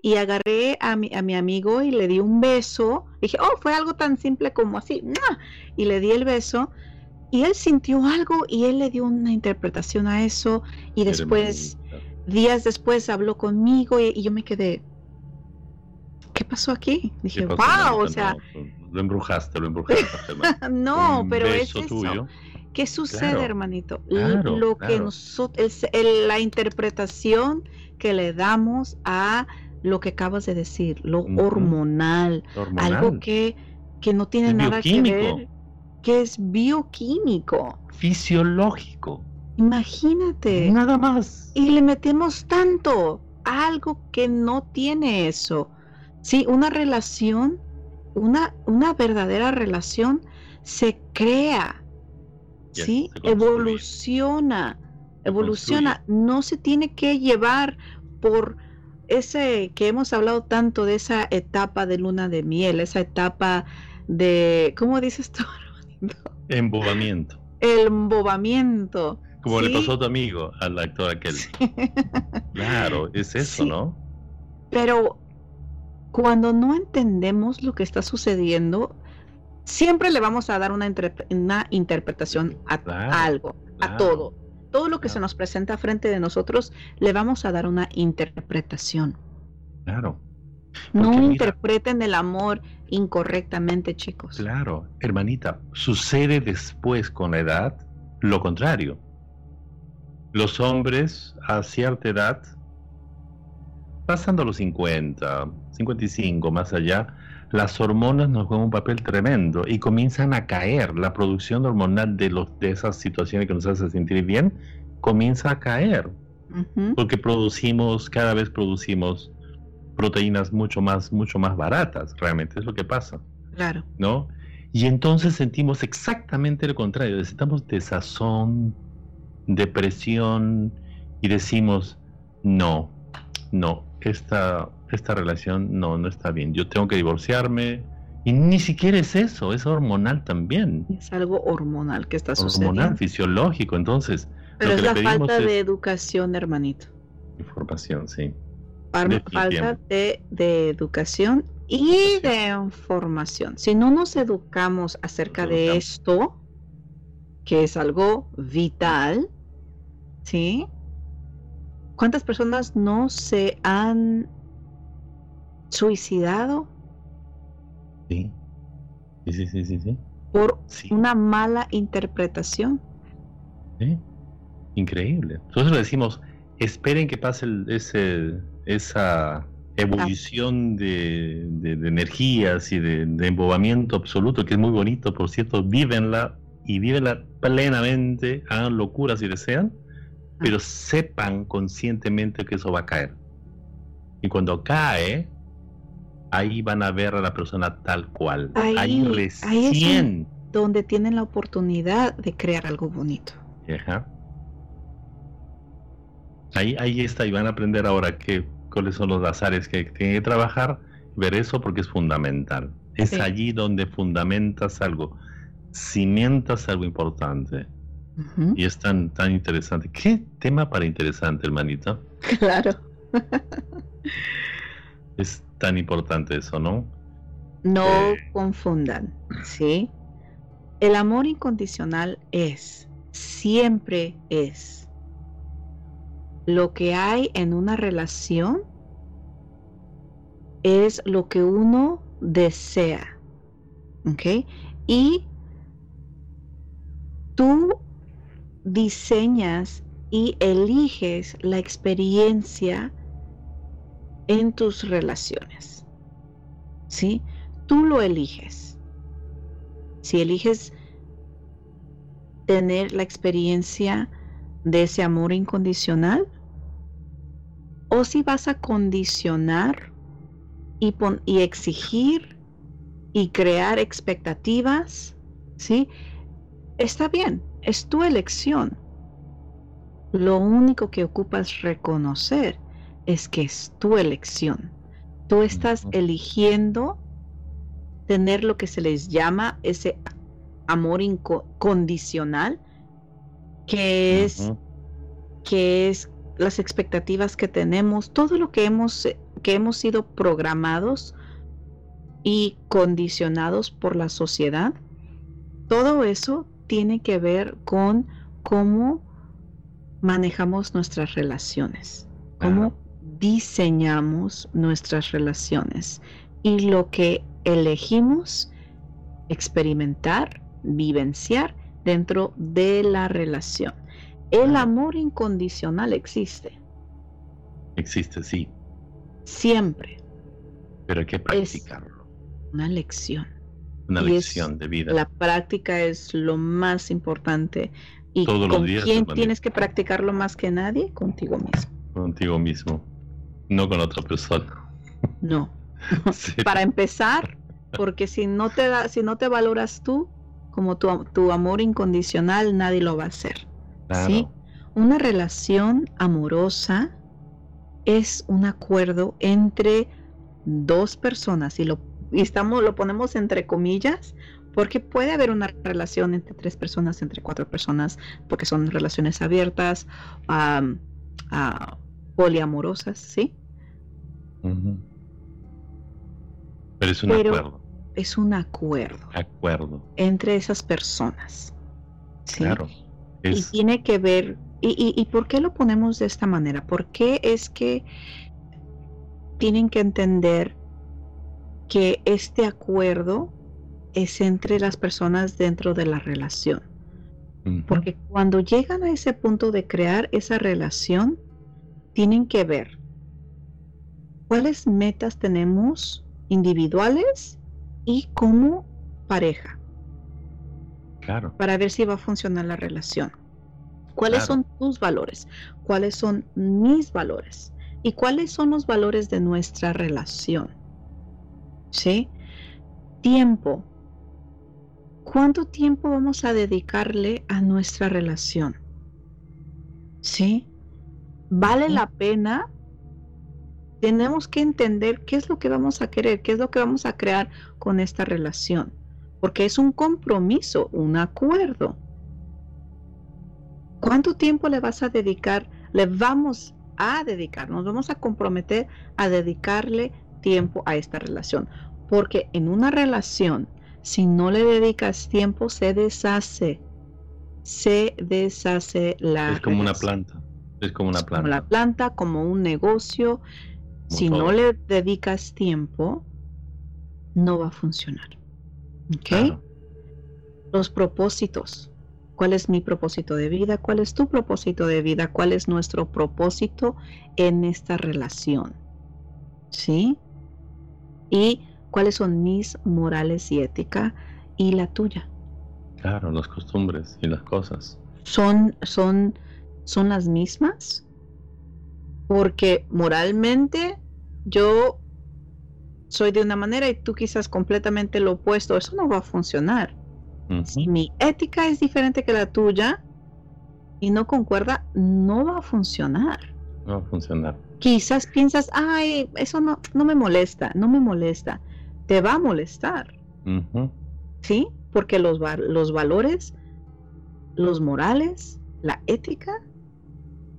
y agarré a mi, a mi, amigo y le di un beso. Dije, oh, fue algo tan simple como así. Y le di el beso. Y él sintió algo y él le dio una interpretación a eso. Y después, días después habló conmigo y, yo me quedé, ¿qué pasó aquí? Dije, wow, o sea... lo embrujaste, lo embrujaste. no, pero es eso. ¿Qué sucede, hermanito? lo que nosotros, la interpretación que le damos a lo que acabas de decir, lo hormonal, algo que, que no tiene nada que ver, que es bioquímico, fisiológico. Imagínate. Nada más. Y le metemos tanto a algo que no tiene eso. Sí, una relación, una, una verdadera relación se crea ¿sí? Evoluciona, evoluciona, no se tiene que llevar por ese que hemos hablado tanto de esa etapa de luna de miel, esa etapa de, ¿cómo dices tú? Embobamiento. El embobamiento. Como le pasó a tu amigo, al actor aquel. Claro, es eso, ¿no? Pero cuando no entendemos lo que está sucediendo, siempre le vamos a dar una, una interpretación a algo, a todo. Todo lo que se nos presenta frente de nosotros, le vamos a dar una interpretación. Claro. no interpreten el amor incorrectamente, chicos. Claro, hermanita, sucede después con la edad lo contrario. Los hombres a cierta edad, pasando los 50, 55, más allá, las hormonas nos juegan un papel tremendo y comienzan a caer. La producción hormonal de, los, de esas situaciones que nos hace sentir bien comienza a caer. Porque producimos, cada vez producimos proteínas mucho más, mucho más baratas, realmente es lo que pasa. Claro. ¿No? Y entonces sentimos exactamente lo contrario, necesitamos desazón, depresión y decimos, no, no, esta, esta relación no, no está bien, yo tengo que divorciarme. Y ni siquiera es eso, es hormonal también. Es algo hormonal que está sucediendo. Hormonal, fisiológico, entonces. Pero es la falta de educación, hermanito. Información, sí. falta de, de, educación y de información. Si no nos educamos acerca de esto, que es algo vital, ¿sí? ¿Cuántas personas no se han suicidado? Sí. Sí, sí, sí, sí. Por una mala interpretación. Sí. Increíble. Entonces le decimos, esperen que pase ese, esa ebullición de, de, energías y de, de, embobamiento absoluto, que es muy bonito, por cierto, vívenla y vívenla plenamente, hagan locuras si desean, pero sepan conscientemente que eso va a caer. Y cuando cae, ahí van a ver a la persona tal cual. Ahí, recién. donde tienen la oportunidad de crear algo bonito. Ahí, ahí está, y van a aprender ahora que, cuáles son los azares que tienen que trabajar, ver eso porque es fundamental. Es allí donde fundamentas algo, cimientas algo importante. Y es tan, tan interesante. ¿Qué tema para interesante, hermanita? Claro. es tan importante eso, ¿no? No eh, confundan, ¿sí? El amor incondicional es, siempre es, lo que hay en una relación es lo que uno desea, ¿ok? Y tú diseñas y eliges la experiencia en tus relaciones. ¿Sí? Tú lo eliges. Si eliges tener la experiencia de ese amor incondicional, o si vas a condicionar y, exigir y crear expectativas, ¿sí? Está bien, es tu elección. Lo único que ocupas reconocer es que es tu elección. Tú estás eligiendo tener lo que se les llama ese amor incondicional, que es, que es las expectativas que tenemos, todo lo que hemos, que hemos sido programados y condicionados por la sociedad, todo eso tiene que ver con cómo manejamos nuestras relaciones, cómo diseñamos nuestras relaciones y lo que elegimos experimentar, vivenciar dentro de la relación. El amor incondicional existe. Existe, sí. Siempre. Pero hay que practicarlo. una lección una lección de vida. La práctica es lo más importante. ¿Y con quién tienes que practicarlo más que nadie? Contigo mismo. Contigo mismo, no con otra persona. No. Para empezar, porque si no te da, si no te valoras tú como tu, tu amor incondicional, nadie lo va a hacer. ¿sí? Una relación amorosa es un acuerdo entre dos personas y lo estamos lo ponemos entre comillas porque puede haber una relación entre tres personas, entre cuatro personas, porque son relaciones abiertas, poliamorosas, ¿sí? Pero es un acuerdo. Es un acuerdo. Acuerdo. Entre esas personas. Claro. Y tiene que ver. Y, y, por qué lo ponemos de esta manera? ¿Por qué es que tienen que entender que este acuerdo es entre las personas dentro de la relación? Porque cuando llegan a ese punto de crear esa relación, tienen que ver cuáles metas tenemos individuales y como pareja. Claro. Para ver si va a funcionar la relación. ¿Cuáles son tus valores? ¿Cuáles son mis valores? ¿Y cuáles son los valores de nuestra relación? ¿Sí? Tiempo. ¿Cuánto tiempo vamos a dedicarle a nuestra relación? ¿Sí? ¿Vale la pena tenemos que entender qué es lo que vamos a querer, qué es lo que vamos a crear con esta relación, porque es un compromiso, un acuerdo. ¿Cuánto tiempo le vas a dedicar? Le vamos a dedicar, nos vamos a comprometer a dedicarle tiempo a esta relación, porque en una relación, si no le dedicas tiempo, se deshace, se deshace la. Es como una planta. Es como una planta. Como la planta, como un negocio, si no le dedicas tiempo, no va a funcionar. ¿Ok? Los propósitos. ¿Cuál es mi propósito de vida? ¿Cuál es tu propósito de vida? ¿Cuál es nuestro propósito en esta relación? ¿Sí? Y cuáles son mis morales y ética y la tuya. Claro, las costumbres y las cosas. ¿Son, son, son las mismas? porque moralmente yo soy de una manera y tú quizás completamente lo opuesto, eso no va a funcionar. Si mi ética es diferente que la tuya y no concuerda, no va a funcionar. No va a funcionar. Quizás piensas, ay, eso no, no me molesta, no me molesta. Te va a molestar. ¿Sí? Porque los, los valores, los morales, la ética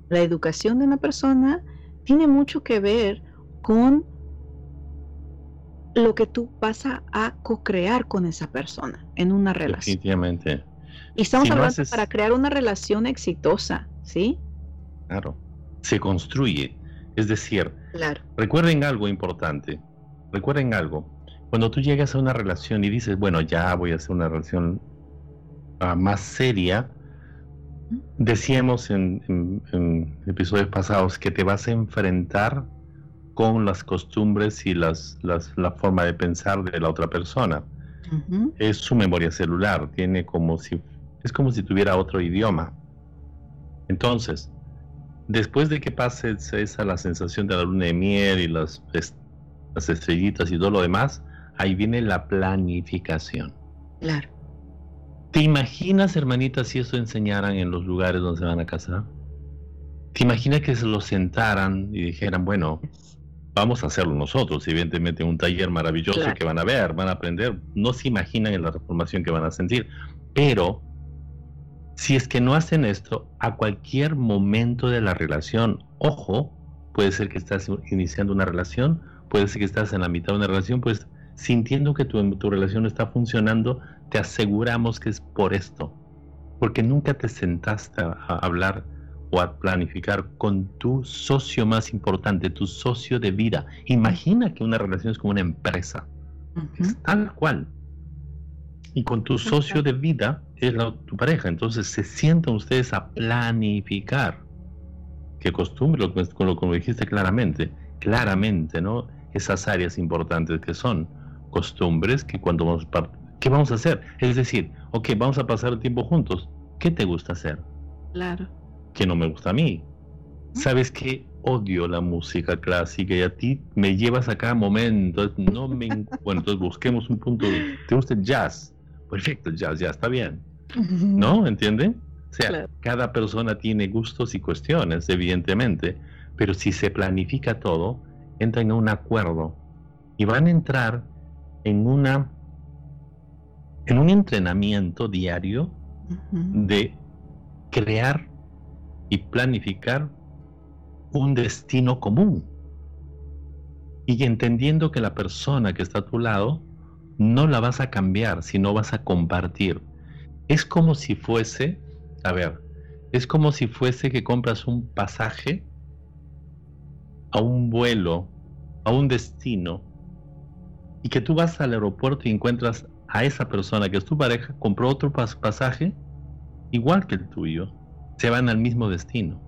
la educación de una persona tiene mucho que ver con lo que tú vas a, co-crear con esa persona en una relación. Definitivamente. Y estamos hablando para crear una relación exitosa, ¿sí? Claro. Se construye. Es decir, claro. recuerden algo importante. Recuerden algo. Cuando tú llegas a una relación y dices, bueno, ya voy a hacer una relación ah, más seria, Decíamos en, episodios pasados que te vas a enfrentar con las costumbres y las, la forma de pensar de la otra persona. Es su memoria celular, tiene como si es como si tuviera otro idioma. Entonces, después de que pase esa la sensación de la luna de miel y las, las estrellitas y todo lo demás, ahí viene la planificación. Claro. ¿Te imaginas, hermanita, si eso enseñaran en los lugares donde se van a casar? ¿Te imaginas que se lo sentaran y dijeran, bueno, vamos a hacerlo nosotros, evidentemente un taller maravilloso que van a ver, van a aprender, no se imaginan en la transformación que van a sentir, pero si es que no hacen esto, a cualquier momento de la relación, ojo, puede ser que estás iniciando una relación, puede ser que estás en la mitad de una relación, pues sintiendo que tu, tu relación está funcionando, te aseguramos que es por esto, porque nunca te sentaste a hablar o a planificar con tu socio más importante, tu socio de vida. Imagina que una relación es como una empresa, es tal cual. Y con tu socio de vida es tu pareja, entonces se sientan ustedes a planificar. Qué costumbre, con lo que dijiste claramente, claramente, ¿no? Esas áreas importantes que son costumbres que cuando vamos ¿qué vamos a hacer? Es decir, ok, vamos a pasar el tiempo juntos. ¿Qué te gusta hacer? Claro. Que no me gusta a mí. ¿Sabes que Odio la música clásica y a ti me llevas a cada momento. No me... bueno, entonces busquemos un punto. ¿Te gusta el jazz? Perfecto, el jazz, ya está bien. ¿No? ¿Entiende? O sea, cada persona tiene gustos y cuestiones, evidentemente, Pero si se planifica todo, entra en un acuerdo y van a entrar en una en un entrenamiento diario de crear y planificar un destino común. Y entendiendo que la persona que está a tu lado no la vas a cambiar, sino vas a compartir. Es como si fuese, a ver, es como si fuese que compras un pasaje a un vuelo, a un destino, y que tú vas al aeropuerto y encuentras a esa persona que es tu pareja, compró otro pasaje igual que el tuyo, se van al mismo destino.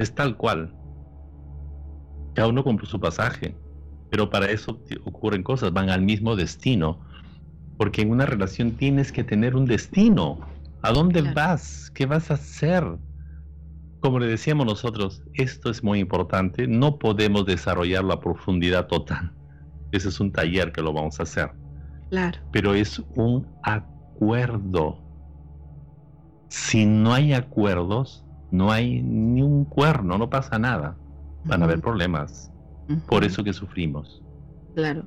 Es tal cual. Cada uno compró su pasaje, pero para eso ocurren cosas, van al mismo destino. Porque en una relación tienes que tener un destino. ¿A dónde vas? ¿Qué vas a hacer? Como le decíamos nosotros, esto es muy importante, no podemos desarrollarlo a profundidad total. Ese es un taller que lo vamos a hacer. Claro. Pero es un acuerdo. Si no hay acuerdos, no hay ni un cuerno, no pasa nada. Van a haber problemas. Por eso que sufrimos. Claro.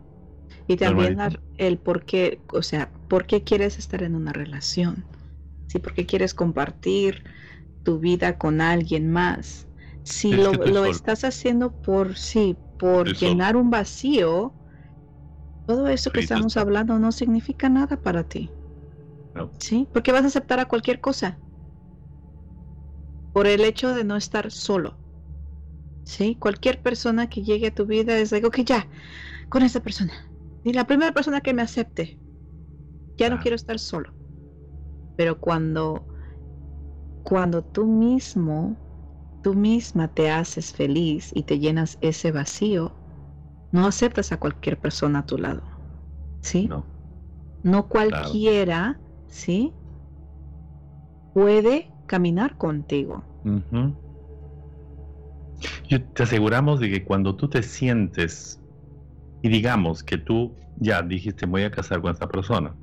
Y también el por qué, o sea, ¿por qué quieres estar en una relación? Sí, porque quieres compartir tu vida con alguien más. Si lo, lo estás haciendo por sí, por llenar un vacío, todo eso que estamos hablando no significa nada para ti. ¿Sí? Porque vas a aceptar a cualquier cosa. Por el hecho de no estar solo. ¿Sí? Cualquier persona que llegue a tu vida es algo que ya, con esa persona. Y la primera persona que me acepte. Ya no quiero estar solo. Pero cuando, cuando tú mismo, tú misma te haces feliz y te llenas ese vacío, no aceptas a cualquier persona a tu lado. ¿Sí? No. No cualquiera, ¿sí? Puede caminar contigo. te aseguramos de que cuando tú te sientes y digamos que tú ya dijiste voy a casar con esta persona,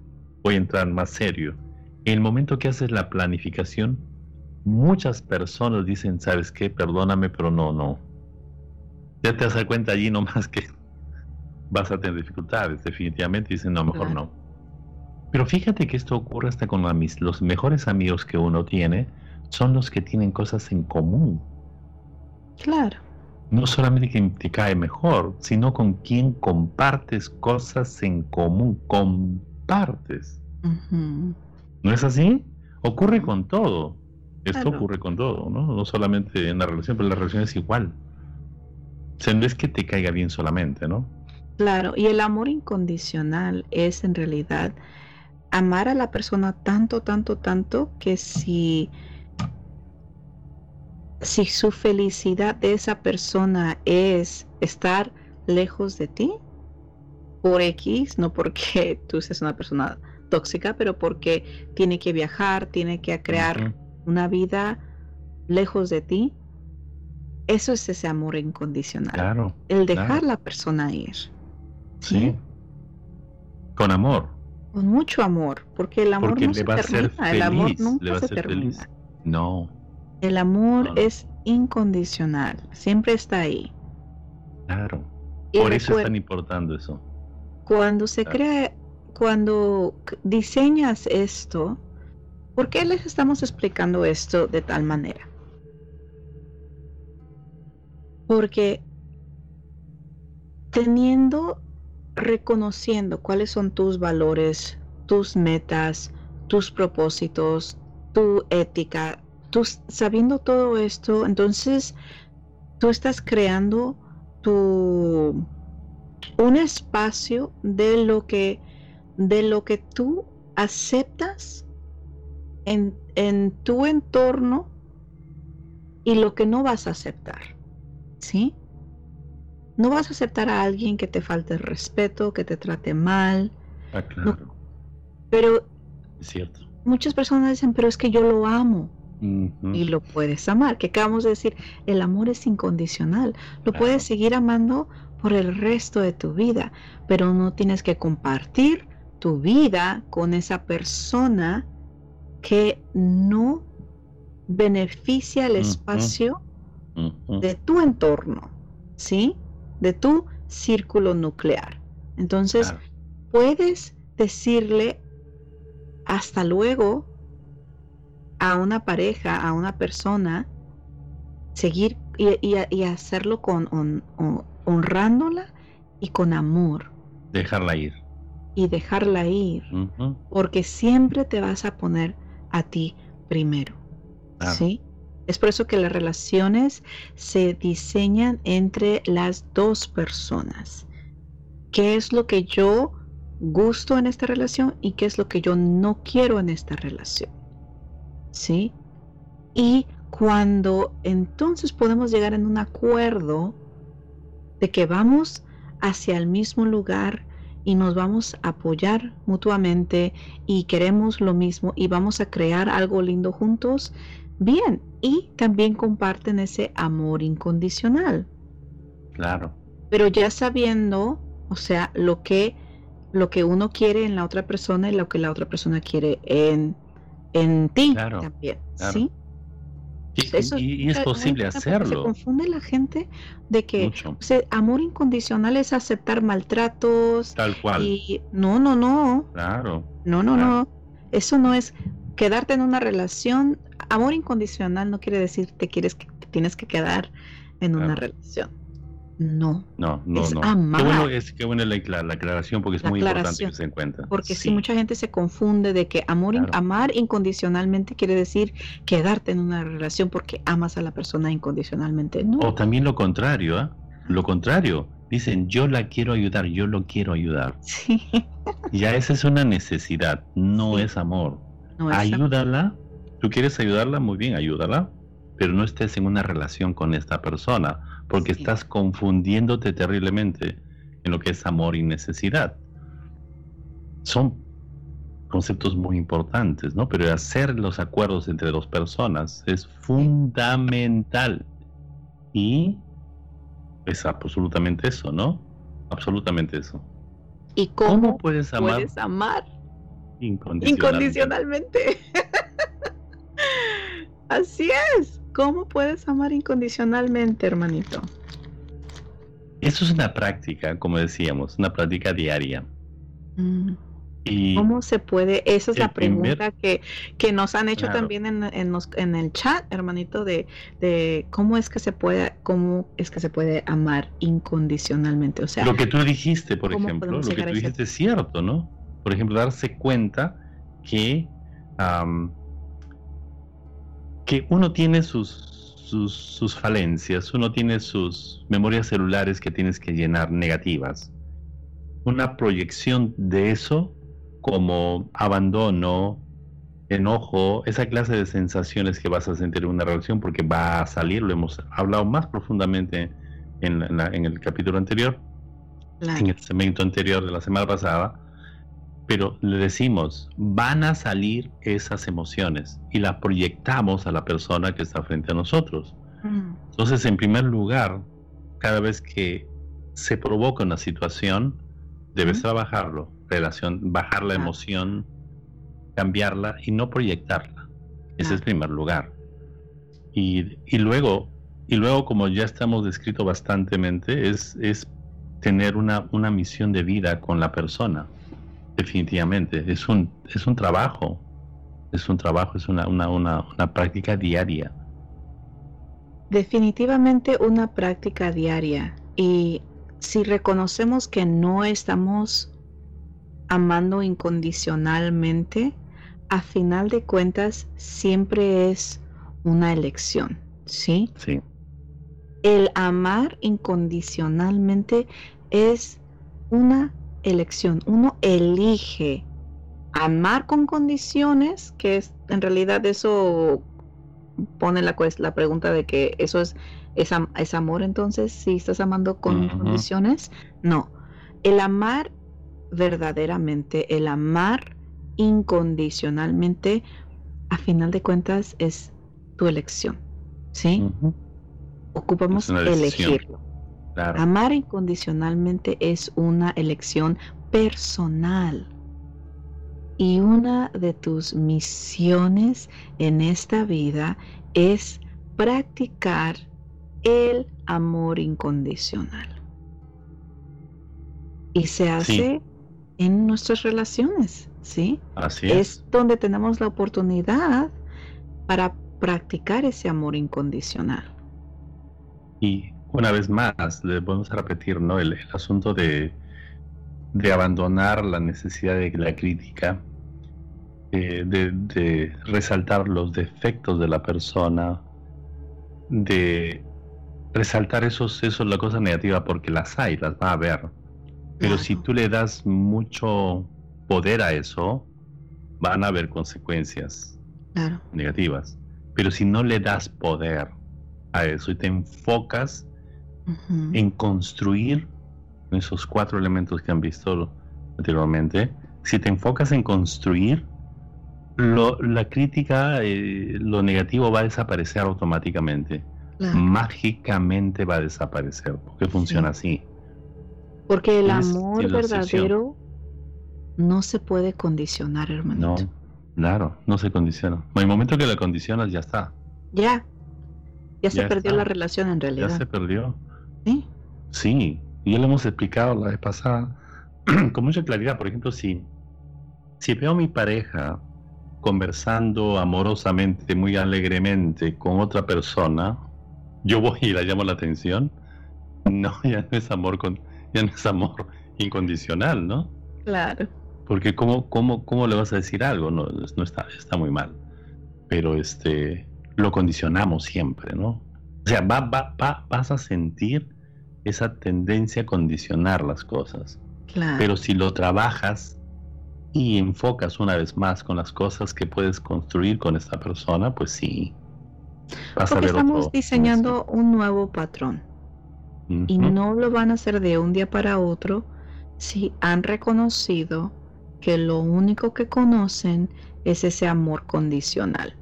voy a entrar más serio, en el momento que haces la planificación, muchas personas dicen, ¿sabes qué? Perdóname, pero no, no. Ya te das cuenta allí nomás que vas a tener dificultades, definitivamente dicen, no, mejor no. Pero fíjate que esto ocurre hasta con los mejores amigos que uno tiene, son los que tienen cosas en común. Claro. No solamente quien te cae mejor, sino con quien compartes cosas en común, compartes. ¿No es así? Ocurre con todo. Esto ocurre con todo, ¿no? No solamente en la relación, pero la relación es igual. O sea, no es que te caiga bien solamente, ¿no? Claro, y el amor incondicional es en realidad amar a la persona tanto, tanto, tanto que si, si su felicidad de esa persona es estar lejos de ti, por X, no porque tú seas una persona tóxica, pero porque tiene que viajar, tiene que crear una vida lejos de ti, eso es ese amor incondicional. Claro, el dejar la persona ir. Sí. Con amor. Con mucho amor, porque el amor no se termina, el amor nunca se termina. No. El amor es incondicional, siempre está ahí. Claro. Por eso es tan importante eso. Cuando se crea, cuando diseñas esto, ¿por qué les estamos explicando esto de tal manera? Porque teniendo reconociendo cuáles son tus valores, tus metas, tus propósitos, tu ética, tú sabiendo todo esto, entonces tú estás creando tu un espacio de lo que de lo que tú aceptas en, en tu entorno y lo que no vas a aceptar. ¿Sí? No vas a aceptar a alguien que te falte el respeto, que te trate mal. Ah, claro. pero es cierto. muchas personas dicen, pero es que yo lo amo. Y lo puedes amar, que acabamos de decir, el amor es incondicional. Lo puedes seguir amando por el resto de tu vida, pero no tienes que compartir tu vida con esa persona que no beneficia el espacio de tu entorno, ¿sí? De tu círculo nuclear. Entonces, puedes decirle hasta luego a una pareja, a una persona, seguir y, hacerlo con honrándola y con amor. Dejarla ir. Y dejarla ir. Porque siempre te vas a poner a ti primero. ¿Sí? Es por eso que las relaciones se diseñan entre las dos personas. ¿Qué es lo que yo gusto en esta relación y qué es lo que yo no quiero en esta relación? ¿Sí? Y cuando entonces podemos llegar en un acuerdo de que vamos hacia el mismo lugar y nos vamos a apoyar mutuamente y queremos lo mismo y vamos a crear algo lindo juntos, bien, y también comparten ese amor incondicional. Claro. Pero ya sabiendo, o sea, lo que lo que uno quiere en la otra persona y lo que la otra persona quiere en, en ti también, ¿sí? Y, es posible hacerlo. Se confunde la gente de que amor incondicional es aceptar maltratos. Tal cual. Y no, no, no. Claro. No, no, no. Eso no es quedarte en una relación. Amor incondicional no quiere decir te quieres que te tienes que quedar en una relación. No. No, no, es no. Amar. Qué bueno es, qué la, la, aclaración porque es muy importante que se encuentre. Porque si mucha gente se confunde de que amor, amar incondicionalmente quiere decir quedarte en una relación porque amas a la persona incondicionalmente. No. O también lo contrario, ¿eh? Lo contrario. Dicen, yo la quiero ayudar, yo lo quiero ayudar. Sí. Ya esa es una necesidad, no es amor. Ayúdala. Tú quieres ayudarla, muy bien, ayúdala. Pero no estés en una relación con esta persona porque estás confundiéndote terriblemente en lo que es amor y necesidad. Son conceptos muy importantes, ¿no? Pero hacer los acuerdos entre dos personas es fundamental. Y es absolutamente eso, ¿no? Absolutamente eso. ¿Y cómo, puedes amar? Puedes amar incondicionalmente. Así es. ¿Cómo puedes amar incondicionalmente, hermanito? Eso es una práctica, como decíamos, una práctica diaria. Mm. Y ¿Cómo se puede? Esa es la pregunta que, que, nos han hecho también en, en, el chat, hermanito, de, de, cómo es que se puede, cómo es que se puede amar incondicionalmente. O sea, lo que tú dijiste, por ejemplo, lo que tú dijiste es cierto, ¿no? Por ejemplo, darse cuenta que que uno tiene sus, sus, falencias, uno tiene sus memorias celulares que tienes que llenar negativas. Una proyección de eso como abandono, enojo, esa clase de sensaciones que vas a sentir en una relación porque va a salir, lo hemos hablado más profundamente en, en el capítulo anterior, en el segmento anterior de la semana pasada, pero le decimos, van a salir esas emociones y las proyectamos a la persona que está frente a nosotros. Mm. Entonces, en primer lugar, cada vez que se provoca una situación, debes trabajarlo, relación, bajar la emoción, cambiarla y no proyectarla. Ese es primer lugar. Y, luego, y luego, como ya estamos descrito bastantemente, es, es tener una, una misión de vida con la persona Definitivamente, es un, es un trabajo, es un trabajo, es una, una, una, una práctica diaria. Definitivamente una práctica diaria. Y si reconocemos que no estamos amando incondicionalmente, a final de cuentas siempre es una elección, ¿sí? Sí. El amar incondicionalmente es una elección. Uno elige amar con condiciones, que es en realidad eso pone la, la pregunta de que eso es, es, amor entonces, si estás amando con condiciones. No, el amar verdaderamente, el amar incondicionalmente, a final de cuentas es tu elección. ¿Sí? Ocupamos elegirlo. Amar incondicionalmente es una elección personal. Y una de tus misiones en esta vida es practicar el amor incondicional. Y se hace en nuestras relaciones, ¿sí? Así es. Es donde tenemos la oportunidad para practicar ese amor incondicional. Y una vez más, le podemos repetir, ¿no? El, asunto de, de, abandonar la necesidad de la crítica, eh, de, resaltar los defectos de la persona, de resaltar esos, eso la cosa negativa, porque las hay, las va a haber. Pero si tú le das mucho poder a eso, van a haber consecuencias negativas. Pero si no le das poder a eso y te enfocas en construir esos cuatro elementos que han visto anteriormente, si te enfocas en construir, la crítica, eh, lo negativo va a desaparecer automáticamente. Mágicamente va a desaparecer, porque funciona así. Porque el amor verdadero no se puede condicionar, hermanito. No, claro, no se condiciona. En el momento que lo condicionas, ya está. Ya. Ya, se perdió la relación en realidad. Ya se perdió. Sí. Sí, y ya lo hemos explicado la vez pasada con mucha claridad. Por ejemplo, si, si veo a mi pareja conversando amorosamente, muy alegremente con otra persona, yo voy y la llamo la atención. No, ya no es amor con, ya no es amor incondicional, ¿no? Claro. Porque cómo, cómo, cómo le vas a decir algo, no, no está, está muy mal. Pero este lo condicionamos siempre, ¿no? O sea, va, va, va, vas a sentir esa tendencia a condicionar las cosas. Claro. Pero si lo trabajas y enfocas una vez más con las cosas que puedes construir con esta persona, pues sí. Vas Porque a ver estamos diseñando un nuevo patrón. Y no lo van a hacer de un día para otro si han reconocido que lo único que conocen es ese amor condicional.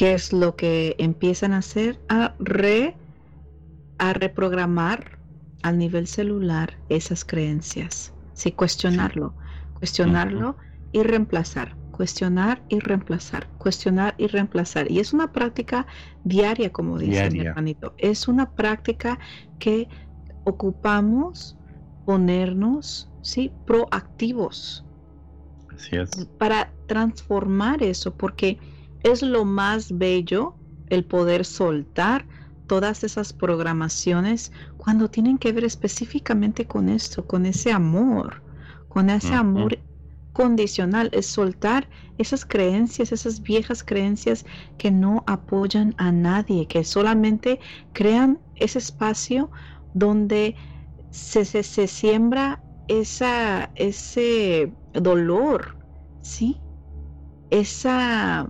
¿Qué es lo que empiezan a hacer? A re a reprogramar a nivel celular esas creencias. Sí, cuestionarlo, cuestionarlo y reemplazar, cuestionar y reemplazar, cuestionar y reemplazar. Y es una práctica diaria, como dice mi hermanito. Es una práctica que ocupamos ponernos, sí, proactivos. Así es. Para transformar eso, porque es lo más bello el poder soltar todas esas programaciones cuando tienen que ver específicamente con esto, con ese amor, con ese amor condicional, es soltar esas creencias, esas viejas creencias que no apoyan a nadie, que solamente crean ese espacio donde se, se, siembra esa, ese dolor, ¿sí? Esa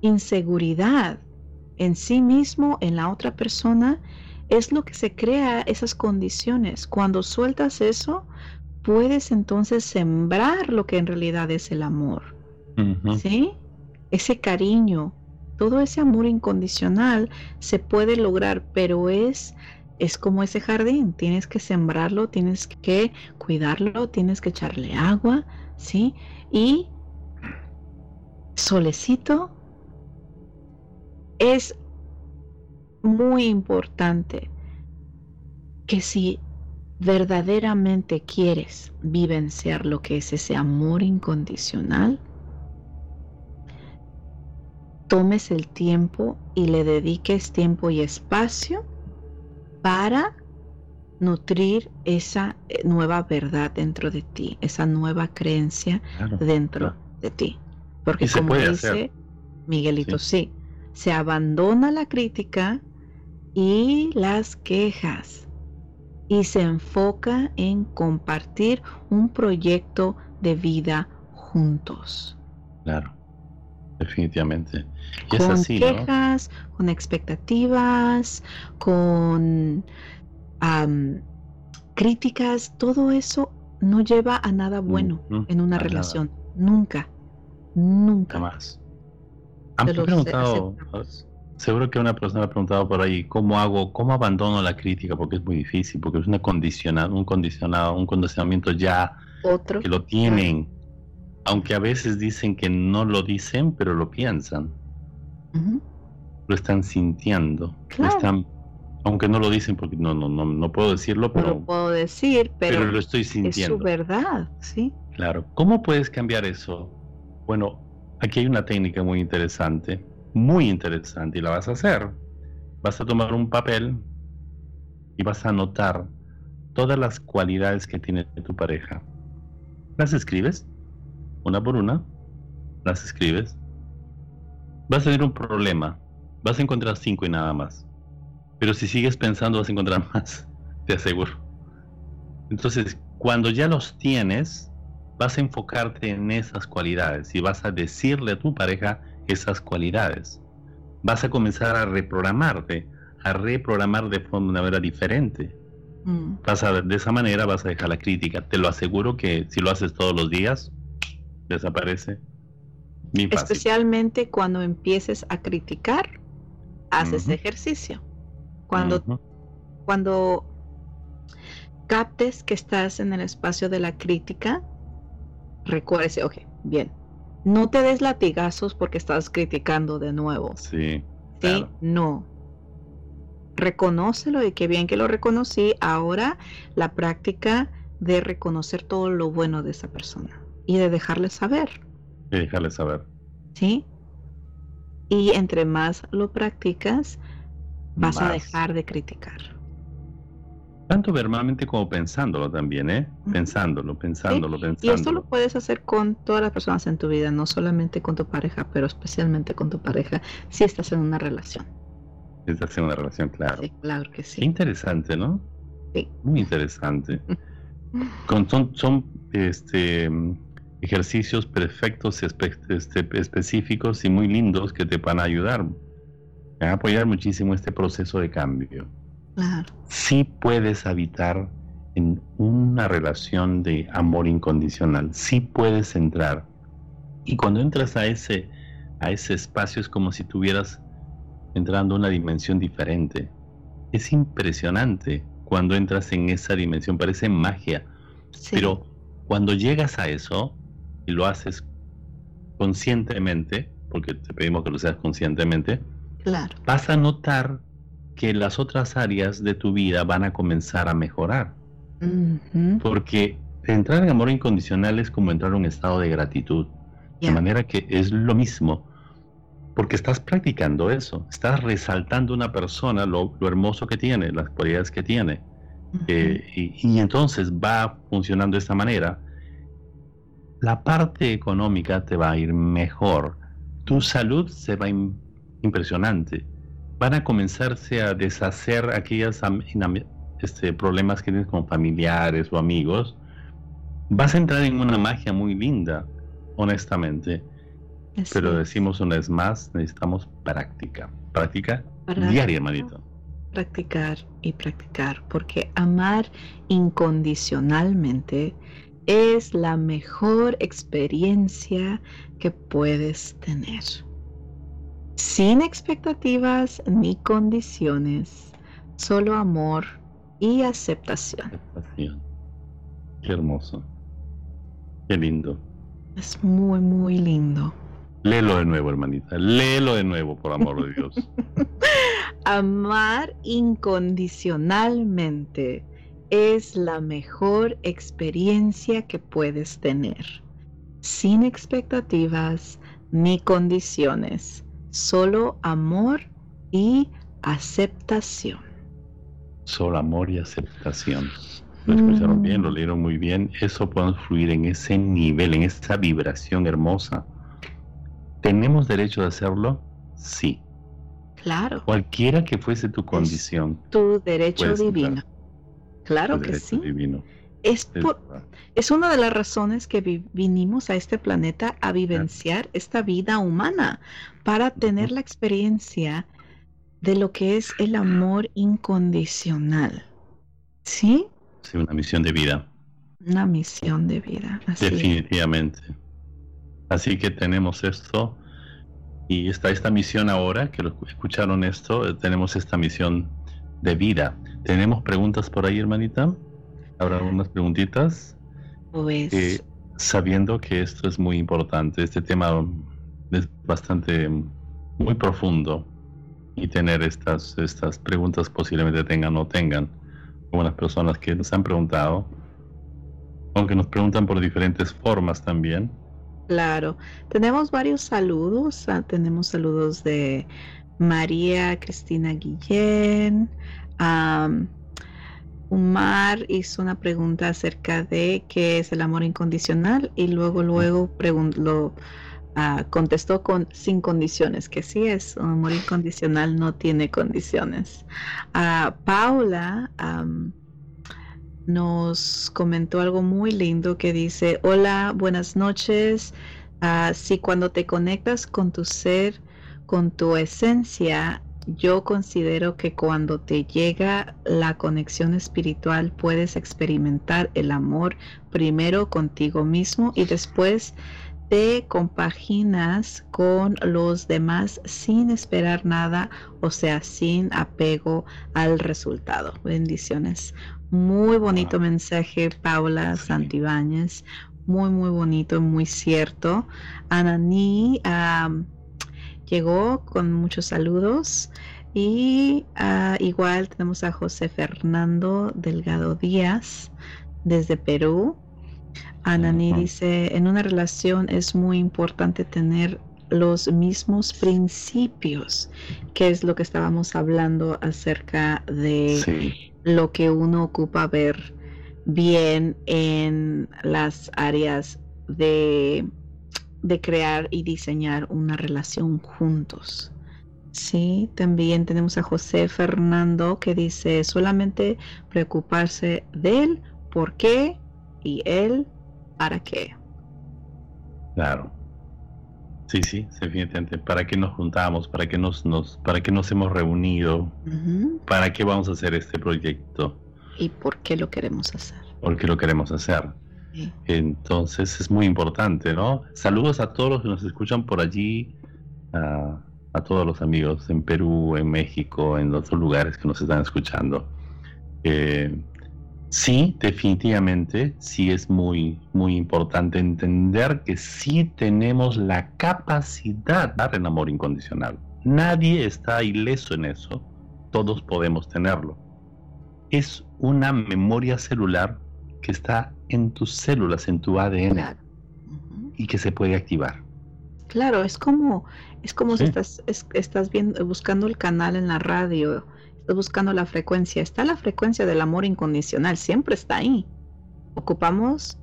inseguridad en sí mismo, en la otra persona, es lo que se crea esas condiciones. Cuando sueltas eso, puedes entonces sembrar lo que en realidad es el amor. ¿Sí? Ese cariño, todo ese amor incondicional se puede lograr, pero es es como ese jardín, tienes que sembrarlo, tienes que cuidarlo, tienes que echarle agua, ¿sí? Y solecito es muy importante que si verdaderamente quieres vivenciar lo que es ese amor incondicional, tomes el tiempo y le dediques tiempo y espacio para nutrir esa eh, nueva verdad dentro de ti, esa nueva creencia dentro de ti. Porque como dice Miguelito, sí se abandona la crítica y las quejas y se enfoca en compartir un proyecto de vida juntos. Claro, definitivamente. con quejas, con expectativas, con críticas, todo eso no lleva a nada bueno en una relación. Nunca, nunca. más. Han preguntado, seguro que una persona ha preguntado por ahí, ¿cómo hago, cómo abandono la crítica? Porque es muy difícil, porque es una condicionada, un condicionado, un condicionamiento ya Otro. que lo tienen, aunque a veces dicen que no lo dicen, pero lo piensan. Lo están sintiendo, lo están Aunque no lo dicen porque no, no, no, no puedo decirlo, pero... No lo puedo decir, pero, lo estoy sintiendo. Es su verdad, ¿sí? Claro. ¿Cómo puedes cambiar eso? Bueno, aquí hay una técnica muy interesante, muy interesante, y la vas a hacer. Vas a tomar un papel y vas a anotar todas las cualidades que tiene tu pareja. Las escribes, una por una, las escribes. Vas a tener un problema, vas a encontrar cinco y nada más. Pero si sigues pensando vas a encontrar más, te aseguro. Entonces, cuando ya los tienes, vas a enfocarte en esas cualidades y vas a decirle a tu pareja esas cualidades. Vas a comenzar a reprogramarte, a reprogramar de forma una manera diferente. Mm. Vas a, de esa manera vas a dejar la crítica. Te lo aseguro que si lo haces todos los días, desaparece. Especialmente cuando empieces a criticar, haces ejercicio. Cuando, cuando captes que estás en el espacio de la crítica, recuérdese, ok, bien, no te des latigazos porque estás criticando de nuevo. Sí. Sí, no reconócelo y qué bien que lo reconocí. Ahora la práctica de reconocer todo lo bueno de esa persona y de dejarle saber. Y dejarle saber. ¿Sí? Y entre más lo practicas, vas a dejar de criticar. Tanto verbalmente como pensándolo también, ¿eh? Pensándolo, pensándolo, pensándolo. Y esto lo puedes hacer con todas las personas en tu vida, no solamente con tu pareja, pero especialmente con tu pareja si estás en una relación. Es una relación, claro. Sí, claro que sí. interesante, ¿no? Sí. Muy interesante. Con, son son este, ejercicios perfectos, este, específicos y muy lindos que te van a ayudar. Van a apoyar muchísimo este proceso de cambio. Claro. Sí puedes habitar en una relación de amor incondicional. Sí puedes entrar. Y cuando entras a ese, a ese espacio es como si tuvieras entrando a una dimensión diferente. Es impresionante cuando entras en esa dimensión, parece magia. Pero cuando llegas a eso y lo haces conscientemente, porque te pedimos que lo seas conscientemente, claro. vas a notar que las otras áreas de tu vida van a comenzar a mejorar. Porque entrar en amor incondicional es como entrar en un estado de gratitud. De manera que es lo mismo porque estás practicando eso, estás resaltando a una persona lo, hermoso que tiene, las cualidades que tiene. Eh, y, entonces va funcionando de esta manera. La parte económica te va a ir mejor. Tu salud se va impresionante. Van a comenzarse a deshacer aquellos este, problemas que tienes con familiares o amigos. Vas a entrar en una magia muy linda, honestamente. Pero decimos una vez más, necesitamos práctica. Práctica diaria, hermanito. Practicar y practicar, porque amar incondicionalmente es la mejor experiencia que puedes tener. Sin expectativas ni condiciones, solo amor y aceptación. aceptación. Qué hermoso. Qué lindo. Es muy, muy lindo. Léelo de nuevo, hermanita. Léelo de nuevo, por amor de Dios. Amar incondicionalmente es la mejor experiencia que puedes tener. Sin expectativas ni condiciones. Solo amor y aceptación. Solo amor y aceptación. Lo escucharon bien, lo mm. leyeron muy bien. Eso puede fluir en ese nivel, en esa vibración hermosa ¿Tenemos derecho de hacerlo? Sí. Claro. Cualquiera que fuese tu condición. tu derecho divino. Claro que sí. Divino. Es, es, una de las razones que vinimos a este planeta a vivenciar esta vida humana, para tener la experiencia de lo que es el amor incondicional. ¿Sí? Sí, una misión de vida. Una misión de vida. Definitivamente. Así que tenemos esto y está esta misión ahora, que lo escucharon esto, eh, tenemos esta misión de vida. ¿Tenemos preguntas por ahí, hermanita? ¿Habrá algunas preguntitas? Pues... Eh, sabiendo que esto es muy importante, este tema es bastante, muy profundo. y tener estas, estas preguntas posiblemente tengan o tengan. Como las personas que nos han preguntado, aunque nos preguntan por diferentes formas también. Claro, tenemos varios saludos. Ah, tenemos saludos de María Cristina Guillén. Umar hizo una pregunta acerca de qué es el amor incondicional y luego luego ah, contestó con sin condiciones, que sí es, un amor incondicional no tiene condiciones. Uh, Paula nos comentó algo muy lindo que dice, hola, buenas noches. Uh, si cuando te conectas con tu ser, con tu esencia, yo considero que cuando te llega la conexión espiritual puedes experimentar el amor primero contigo mismo y después te compaginas con los demás sin esperar nada, o sea, sin apego al resultado. Bendiciones. Muy bonito mensaje, Paula Santibáñez. Muy, muy bonito, muy cierto. Ananí llegó con muchos saludos. Y ah, igual tenemos a José Fernando Delgado Díaz desde Perú. Ananí dice, en una relación es muy importante tener los mismos principios, que es lo que estábamos hablando acerca de lo que uno ocupa ver bien en las áreas de, de crear y diseñar una relación juntos. Sí, también tenemos a José Fernando que dice solamente preocuparse de él, por qué y él, para qué. Claro. Sí, sí, definitivamente. ¿Para qué nos juntamos? ¿Para qué nos, nos, para qué nos hemos reunido? ¿Para qué vamos a hacer este proyecto? ¿Y por qué lo queremos hacer? ¿Por qué lo queremos hacer? Entonces es muy importante, ¿no? Saludos a todos los que nos escuchan por allí, a, todos los amigos en Perú, en México, en otros lugares que nos están escuchando. Eh, Sí, definitivamente, sí es muy, muy importante entender que sí tenemos la capacidad de dar el amor incondicional. Nadie está ileso en eso, todos podemos tenerlo. Es una memoria celular que está en tus células, en tu ADN, y que se puede activar. Claro, es como, es como si estás, estás viendo, buscando el canal en la radio buscando la frecuencia, está la frecuencia del amor incondicional, siempre está ahí. Ocupamos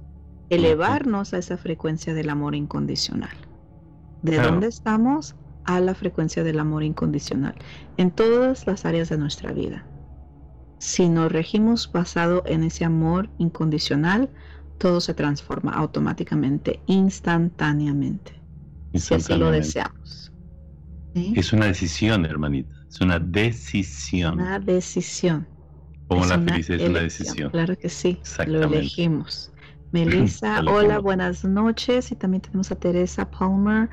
elevarnos a esa frecuencia del amor incondicional. ¿De dónde estamos? A la frecuencia del amor incondicional, en todas las áreas de nuestra vida. Si nos regimos basado en ese amor incondicional, todo se transforma automáticamente, instantáneamente, si así lo deseamos. Es una decisión, hermanita. Es una decisión. Una decisión. Como la felicidad es una decisión. Claro que sí. Lo elegimos. Melissa, hola, buenas noches. Y también tenemos a Teresa Palmer.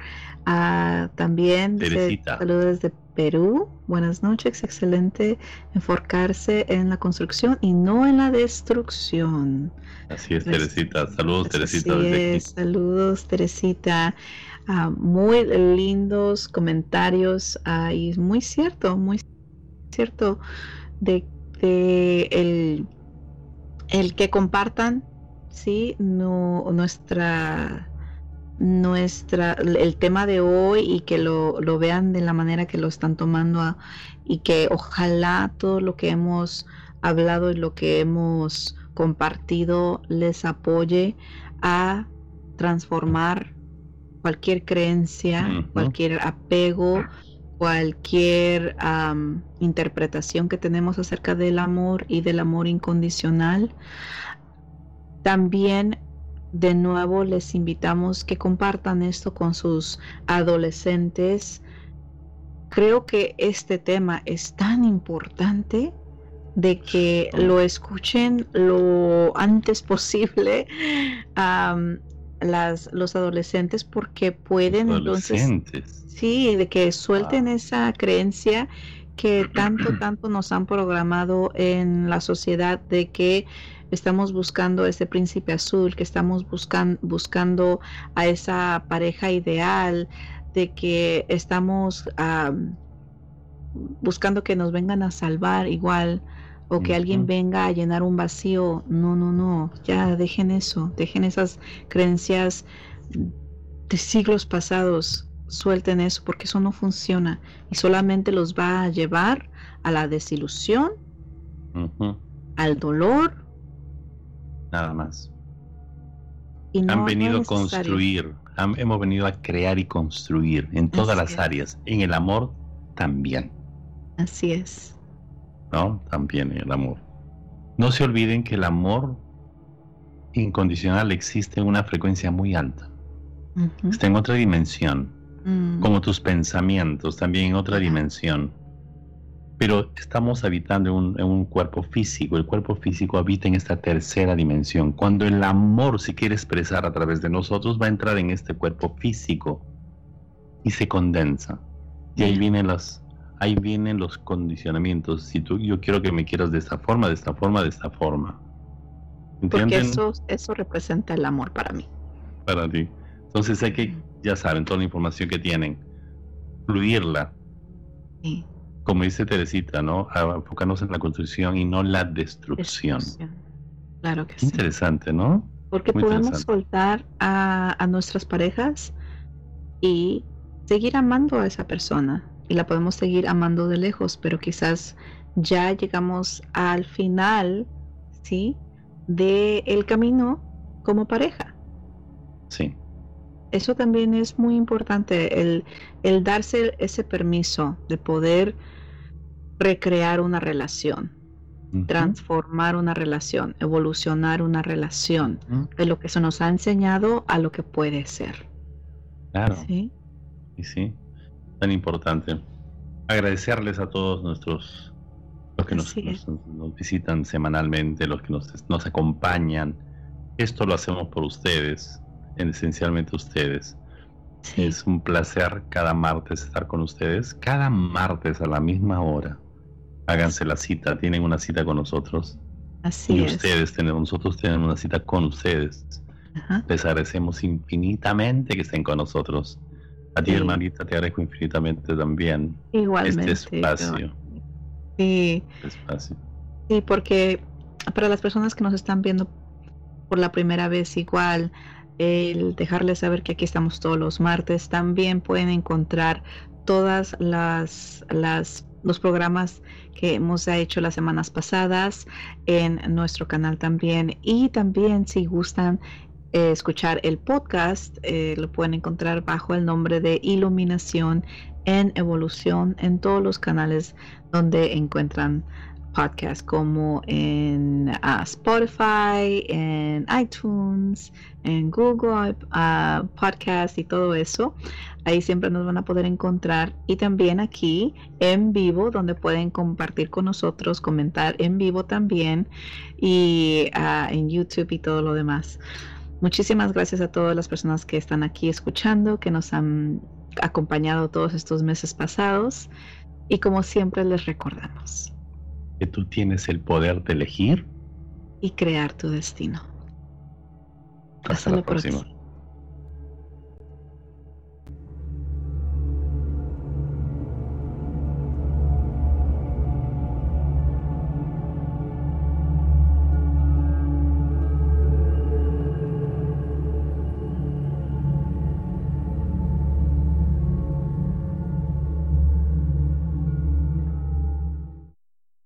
Uh, también saludos desde Perú. Buenas noches. Excelente enfocarse en la construcción y no en la destrucción. Así es, Teresita. Saludos, Teresita. Desde Saludos, Teresita. Ah, muy lindos comentarios y muy cierto, muy cierto de, el, el, que compartan, sí, no, nuestra nuestra el tema de hoy y que lo, lo, vean de la manera que lo están tomando y que ojalá todo lo que hemos hablado y lo que hemos compartido les apoye a transformar cualquier creencia, cualquier apego, cualquier interpretación que tenemos acerca del amor y del amor incondicional. También de nuevo les invitamos que compartan esto con sus adolescentes. Creo que este tema es tan importante de que lo escuchen lo antes posible las, los adolescentes porque pueden entonces sí de que suelten esa creencia que tanto tanto nos han programado en la sociedad de que estamos buscando ese príncipe azul que estamos buscan, buscando a esa pareja ideal de que estamos buscando que nos vengan a salvar igual o que alguien venga a llenar un vacío. No, no, no, ya dejen eso, dejen esas creencias de siglos pasados, suelten eso porque eso no funciona y solamente los va a llevar a la desilusión, al dolor. Nada más. han venido a construir, hemos venido a crear y construir en todas las áreas, en el amor también. Así es. ¿No? También en el amor. No se olviden que el amor incondicional existe en una frecuencia muy alta. Está en otra dimensión. Mm. Como tus pensamientos, también en otra dimensión. Pero estamos habitando en un, cuerpo físico. El cuerpo físico habita en esta tercera dimensión. Cuando el amor se quiere expresar a través de nosotros, va a entrar en este cuerpo físico y se condensa. Y ahí vienen las, ahí vienen los condicionamientos. Si tú, yo quiero que me quieras de esta forma, de esta forma, de esta forma. Porque eso, eso representa el amor para mí. Para ti. Entonces hay que, ya saben, toda la información que tienen, fluirla. Sí. Como dice Teresita, ¿no? Enfocarnos en la construcción y no la destrucción. Claro que sí. Interesante, ¿no? Porque podemos soltar a, a nuestras parejas y seguir amando a esa persona. Y la podemos seguir amando de lejos, pero quizás ya llegamos al final, ¿sí? De el camino como pareja. Sí eso también es muy importante, el, el darse ese permiso de poder recrear una relación, transformar una relación, evolucionar una relación, de lo que se nos ha enseñado a lo que puede ser. Claro. Sí. Y sí, tan importante. Agradecerles a todos nuestros, los que nos, nos, visitan semanalmente, los que nos, nos acompañan. Esto lo hacemos por ustedes esencialmente ustedes. Es un placer cada martes estar con ustedes. Cada martes a la misma hora. Háganse la cita, tienen una cita con nosotros. Así y ustedes tenemos, nosotros tenemos una cita con ustedes. Les agradecemos infinitamente que estén con nosotros. A ti, hermanita, te agradezco infinitamente también. Igualmente. Este espacio. Sí. Este espacio. Sí, porque para las personas que nos están viendo por la primera vez, igual, el dejarles saber que aquí estamos todos los martes. También pueden encontrar todas las, las los programas que hemos hecho las semanas pasadas en nuestro canal también y también si gustan eh, escuchar el podcast eh, lo pueden encontrar bajo el nombre de Iluminación en Evolución en todos los canales donde encuentran podcast como en ah, Spotify, en iTunes, en Google uh, Podcast y todo eso. Ahí siempre nos van a poder encontrar y también aquí en vivo donde pueden compartir con nosotros, comentar en vivo también y ah, en YouTube y todo lo demás. Muchísimas gracias a todas las personas que están aquí escuchando, que nos han acompañado todos estos meses pasados y como siempre les recordamos que tú tienes el poder de elegir y crear tu destino. Hasta, la próxima.